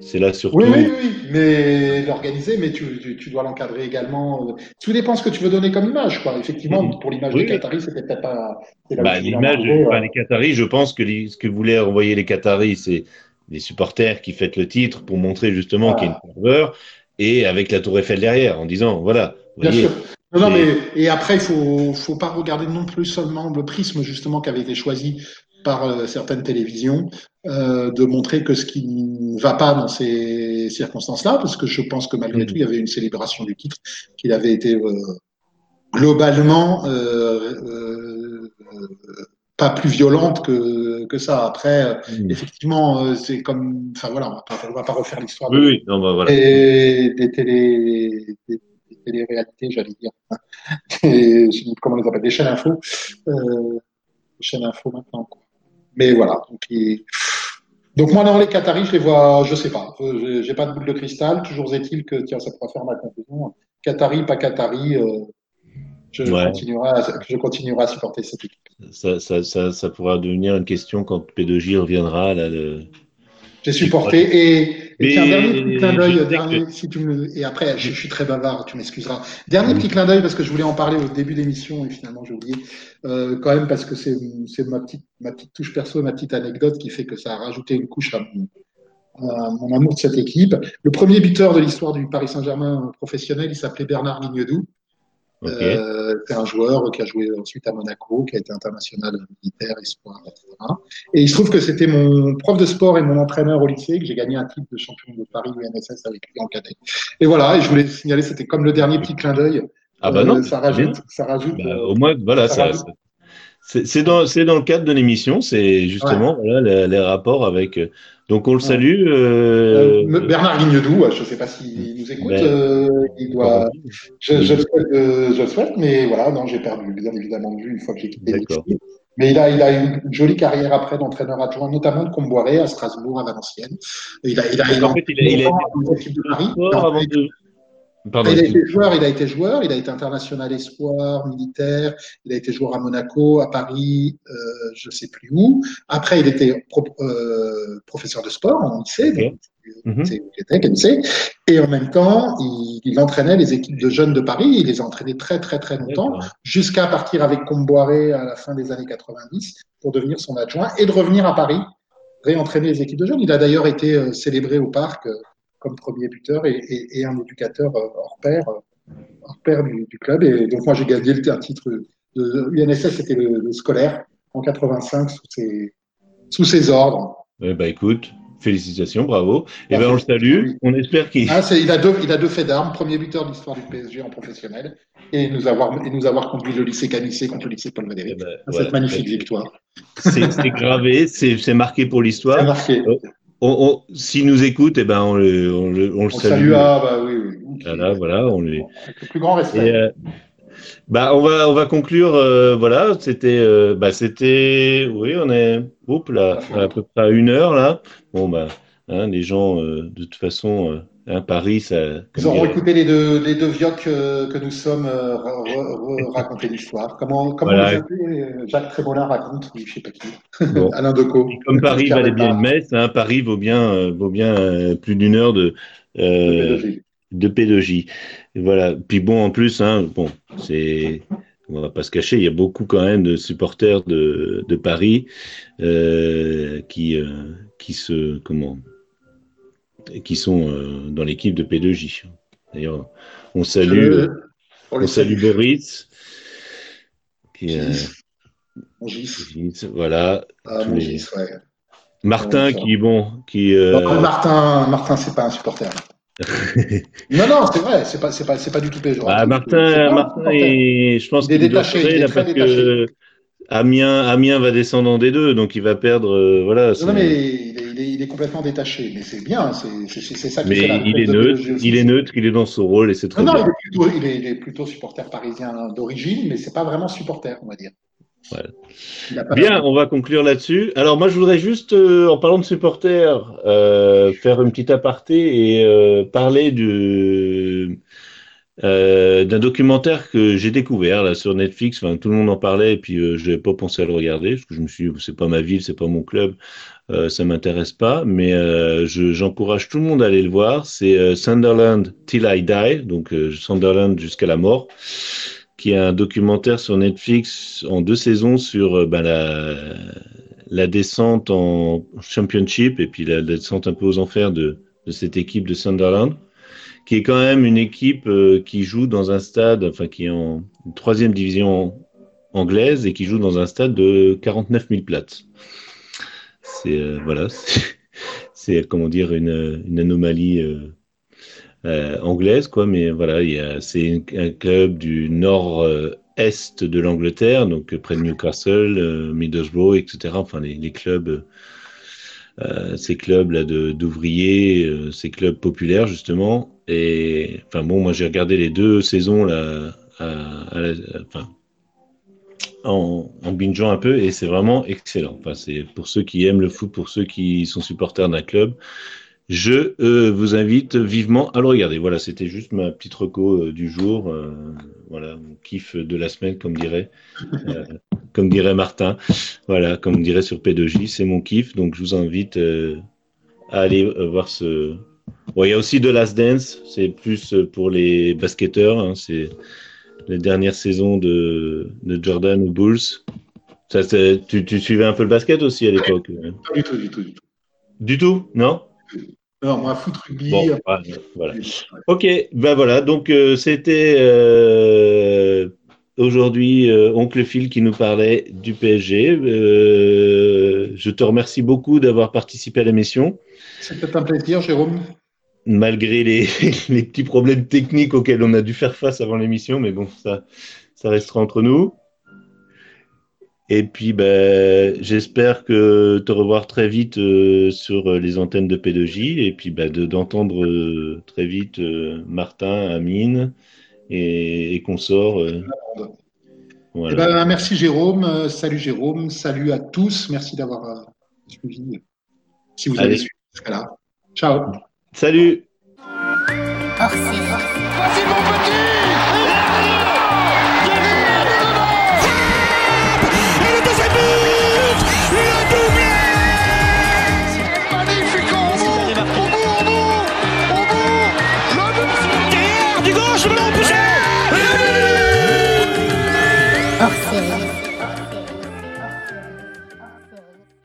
c'est là surtout. Oui, oui, oui, mais l'organiser, mais tu, tu, tu dois l'encadrer également. Tout dépend ce que tu veux donner comme image, quoi. Effectivement, Mhm. pour l'image Oui, des. Qataris, c'était peut-être pas. Bah, l'image, enfin, euh. les Qataris, je pense que les- ce que voulaient envoyer les Qataris, c'est les supporters qui fêtent le titre pour montrer justement qu'il y a une ferveur et avec la Tour Eiffel derrière en disant voilà, Bien voyez, sûr. Non, mais et après, il faut faut pas regarder non plus seulement le prisme justement qui avait été choisi par euh, certaines télévisions euh, de montrer que ce qui ne va pas dans ces circonstances-là, parce que je pense que malgré Mhm. tout, il y avait une célébration du titre, qu'il avait été euh, globalement euh, euh, pas plus violente que que ça. Après, euh, Mm. effectivement, euh, c'est comme, enfin voilà, on va pas, on va pas refaire l'histoire oui, oui, non, bah, voilà. et des télé des, des télé-réalités, j'allais dire. Des- je comment on les appelle Des chaînes info. Euh, des chaînes info maintenant. quoi. Mais voilà. Donc, moi, dans les Qataris, je les vois, je sais pas. Euh, J'ai j'ai pas de boule de cristal. Toujours est-il que, tiens, ça pourra faire ma conclusion. Qatari, pas Qatari, euh, je, Ouais. continuerai à, je continuerai à supporter cette équipe. Ça, ça, ça, ça pourra devenir une question quand P2J reviendra. Là, le... J'ai supporté et, et tiens, dernier petit clin d'œil, dernier, si tu me, et après, je, je suis très bavard, tu m'excuseras. Dernier petit clin d'œil parce que je voulais en parler au début d'émission et finalement j'ai oublié, euh, quand même parce que c'est, c'est ma petite, ma petite touche perso, ma petite anecdote qui fait que ça a rajouté une couche à mon, à mon amour de cette équipe. Le premier buteur de l'histoire du Paris Saint-Germain professionnel, il s'appelait Bernard Mignedou. Ok. Euh, c'est un joueur qui a joué ensuite à Monaco, qui a été international militaire, espoir, etc. Et il se trouve que c'était mon prof de sport et mon entraîneur au lycée, que j'ai gagné un titre de champion de Paris UNSS avec lui en cadet. Et voilà, et je voulais signaler, c'était comme le dernier petit clin d'œil. ah bah Euh, non, ça c'est bien. rajoute, ça rajoute. Bah, euh, au moins, voilà, ça ça, rajoute. ça, C'est dans, dans le cadre de l'émission, c'est justement voilà, les, les rapports avec. euh, Donc on le salue. euh, Euh, Bernard Guignedou, je ne sais pas s'il nous écoute, Ben, euh, il doit, je, je le souhaite, euh, je le souhaite, mais voilà, non, j'ai perdu bien évidemment de vue une fois que j'ai quitté l'équipe. Mais il a, il a une jolie carrière après d'entraîneur adjoint, notamment de Comboiré à Strasbourg, à Valenciennes. Il a, il a, il a, En fait, il a, il a été de Paris. avant de. Pardon. Il a été joueur, il a été joueur, il a été international espoir, militaire, il a été joueur à Monaco, à Paris, euh, je sais plus où. Après, il était pro- euh, professeur de sport en lycée, Ok. donc, Mhm. c'est lycée, lycée. et en même temps, il, il entraînait les équipes de jeunes de Paris. Il les a entraînés très très très longtemps, jusqu'à partir avec Comboiré à la fin des années 90 pour devenir son adjoint et de revenir à Paris, réentraîner les équipes de jeunes. Il a d'ailleurs été euh, célébré au parc comme premier buteur et, et- et un éducateur euh, hors pair, euh, hors pair du, du club. Et donc moi j'ai gagné le un titre de UNSS, c'était le, le scolaire en 85 sous ses, sous ses ordres. Eh ben, écoute, félicitations, bravo. Et Merci. ben on le salue. On espère qu'il. Ah, il, a deux, il a deux faits d'armes, premier buteur de l'histoire du PSG en professionnel et nous avoir, et nous avoir conduit le lycée Canissé contre le lycée Paul Eh Valéry ben, à voilà. cette magnifique victoire. C'est gravé, c'est marqué pour C'est l'histoire. On, on- S'il nous écoute, eh ben on le, on le, on le salue. salue, ah bah oui, oui. Voilà, voilà, on lui. Avec le plus grand respect. Et, euh, bah, on va, on va conclure. euh, voilà, c'était, euh, bah, c'était, oui, on est, oups, là, à peu près à une heure là. Bon, bah, hein, les gens, euh, de toute façon, euh, hein, Paris, ça. Ils auront écouté les deux, les deux vioques euh, que nous sommes euh, raconter l'histoire. Comment, comment Voilà. vous euh, Jacques Trémolin raconte, je sais pas qui. Bon. Alain Decaux. Et Comme Paris valait bien une messe, hein, Paris vaut bien, euh, vaut bien euh, plus d'une heure de, Pédagogie. de P2J. Et voilà. Puis bon, en plus, hein, bon, c'est, on va pas se cacher, il y a beaucoup quand même de supporters de, de Paris euh, qui, euh, qui se, comment, qui sont euh, dans l'équipe de P2J. D'ailleurs, on salue, Je- on salue. Boris. Qui, euh, voilà, Ah, les- ouais. Martin qui, bon, qui, euh, Non, Martin, Martin, c'est pas un supporter. non, non, c'est vrai, c'est pas, pas, pas du tout péjoratif. Ah, Martin, Martin, et je pense Il est qu'il doit est là, parce que Amiens, Amiens va descendre en D2, donc il va perdre. euh, voilà. Non, non, mais il est, il est- il est complètement détaché, mais c'est bien, c'est ça qui mais fait la il est neutre, il est neutre, il est dans son rôle et c'est très Non, non, bien. il est plutôt, il est, plutôt supporter parisien d'origine, mais c'est pas vraiment supporter, on va dire. Voilà. Bien, on va conclure là-dessus. Alors moi, je voudrais juste, euh, en parlant de supporters, euh, faire une petite aparté et euh, parler du euh, d'un documentaire que j'ai découvert là sur Netflix. Enfin, tout le monde en parlait et puis euh, je n'avais pas pensé à le regarder parce que je me suis, dit, c'est pas ma ville, c'est pas mon club, euh, ça m'intéresse pas. Mais euh, je- j'encourage tout le monde à aller le voir. C'est euh, Sunderland Till I Die, donc Sunderland jusqu'à la mort qui est un documentaire sur Netflix en deux saisons sur ben, la, la descente en Championship et puis la, la descente un peu aux enfers de, de cette équipe de Sunderland, qui est quand même une équipe euh, qui joue dans un stade, enfin qui est en troisième division anglaise et qui joue dans un stade de 49 000 places. C'est euh, voilà, c'est- comment dire une, anomalie. euh, anglaise, quoi, mais voilà, c'est un club du nord-est de l'Angleterre, donc près de Newcastle, Middlesbrough, etc. Enfin, les, clubs, ces clubs là de d'ouvriers, euh, ces clubs populaires justement. Et enfin bon, moi j'ai regardé les deux saisons là, à- à la- enfin en, en bingeant un peu, et c'est vraiment excellent. Enfin, c'est pour ceux qui aiment le foot, pour ceux qui sont supporters d'un club. Je euh, vous invite vivement à le regarder. Voilà, c'était juste ma petite reco euh, du jour. euh, voilà, mon kiff de la semaine, comme dirait, euh, comme dirait Martin. Voilà, comme dirait sur P2J, c'est mon kiff. Donc, je vous invite euh, à aller voir ce. Bon, il y a aussi The Last Dance. C'est plus pour les basketteurs. hein, c'est la dernière saison de, de Jordan aux Bulls. Ça, tu, tu suivais un peu le basket aussi à l'époque Pas du tout, du tout, du tout. Du tout Non? Non, moi, foot, rugby. Bon, ah, voilà. Ok, ben voilà, donc euh, c'était euh, aujourd'hui euh, Oncle Phil qui nous parlait du PSG. Je te remercie beaucoup d'avoir participé à l'émission, C'était un plaisir, Jérôme. malgré les, les petits problèmes techniques auxquels on a dû faire face avant l'émission, mais bon, ça, ça restera entre nous. Et puis, ben, j'espère que te revoir très vite euh, sur les antennes de P2J et puis ben, de- d'entendre euh, très vite euh, Martin, Amine et, et consorts. euh, Eh ben, merci Jérôme, Euh, salut Jérôme, salut à tous, merci d'avoir euh, suivi. Si vous avez Allez. suivi jusqu'à là. Ciao. Salut!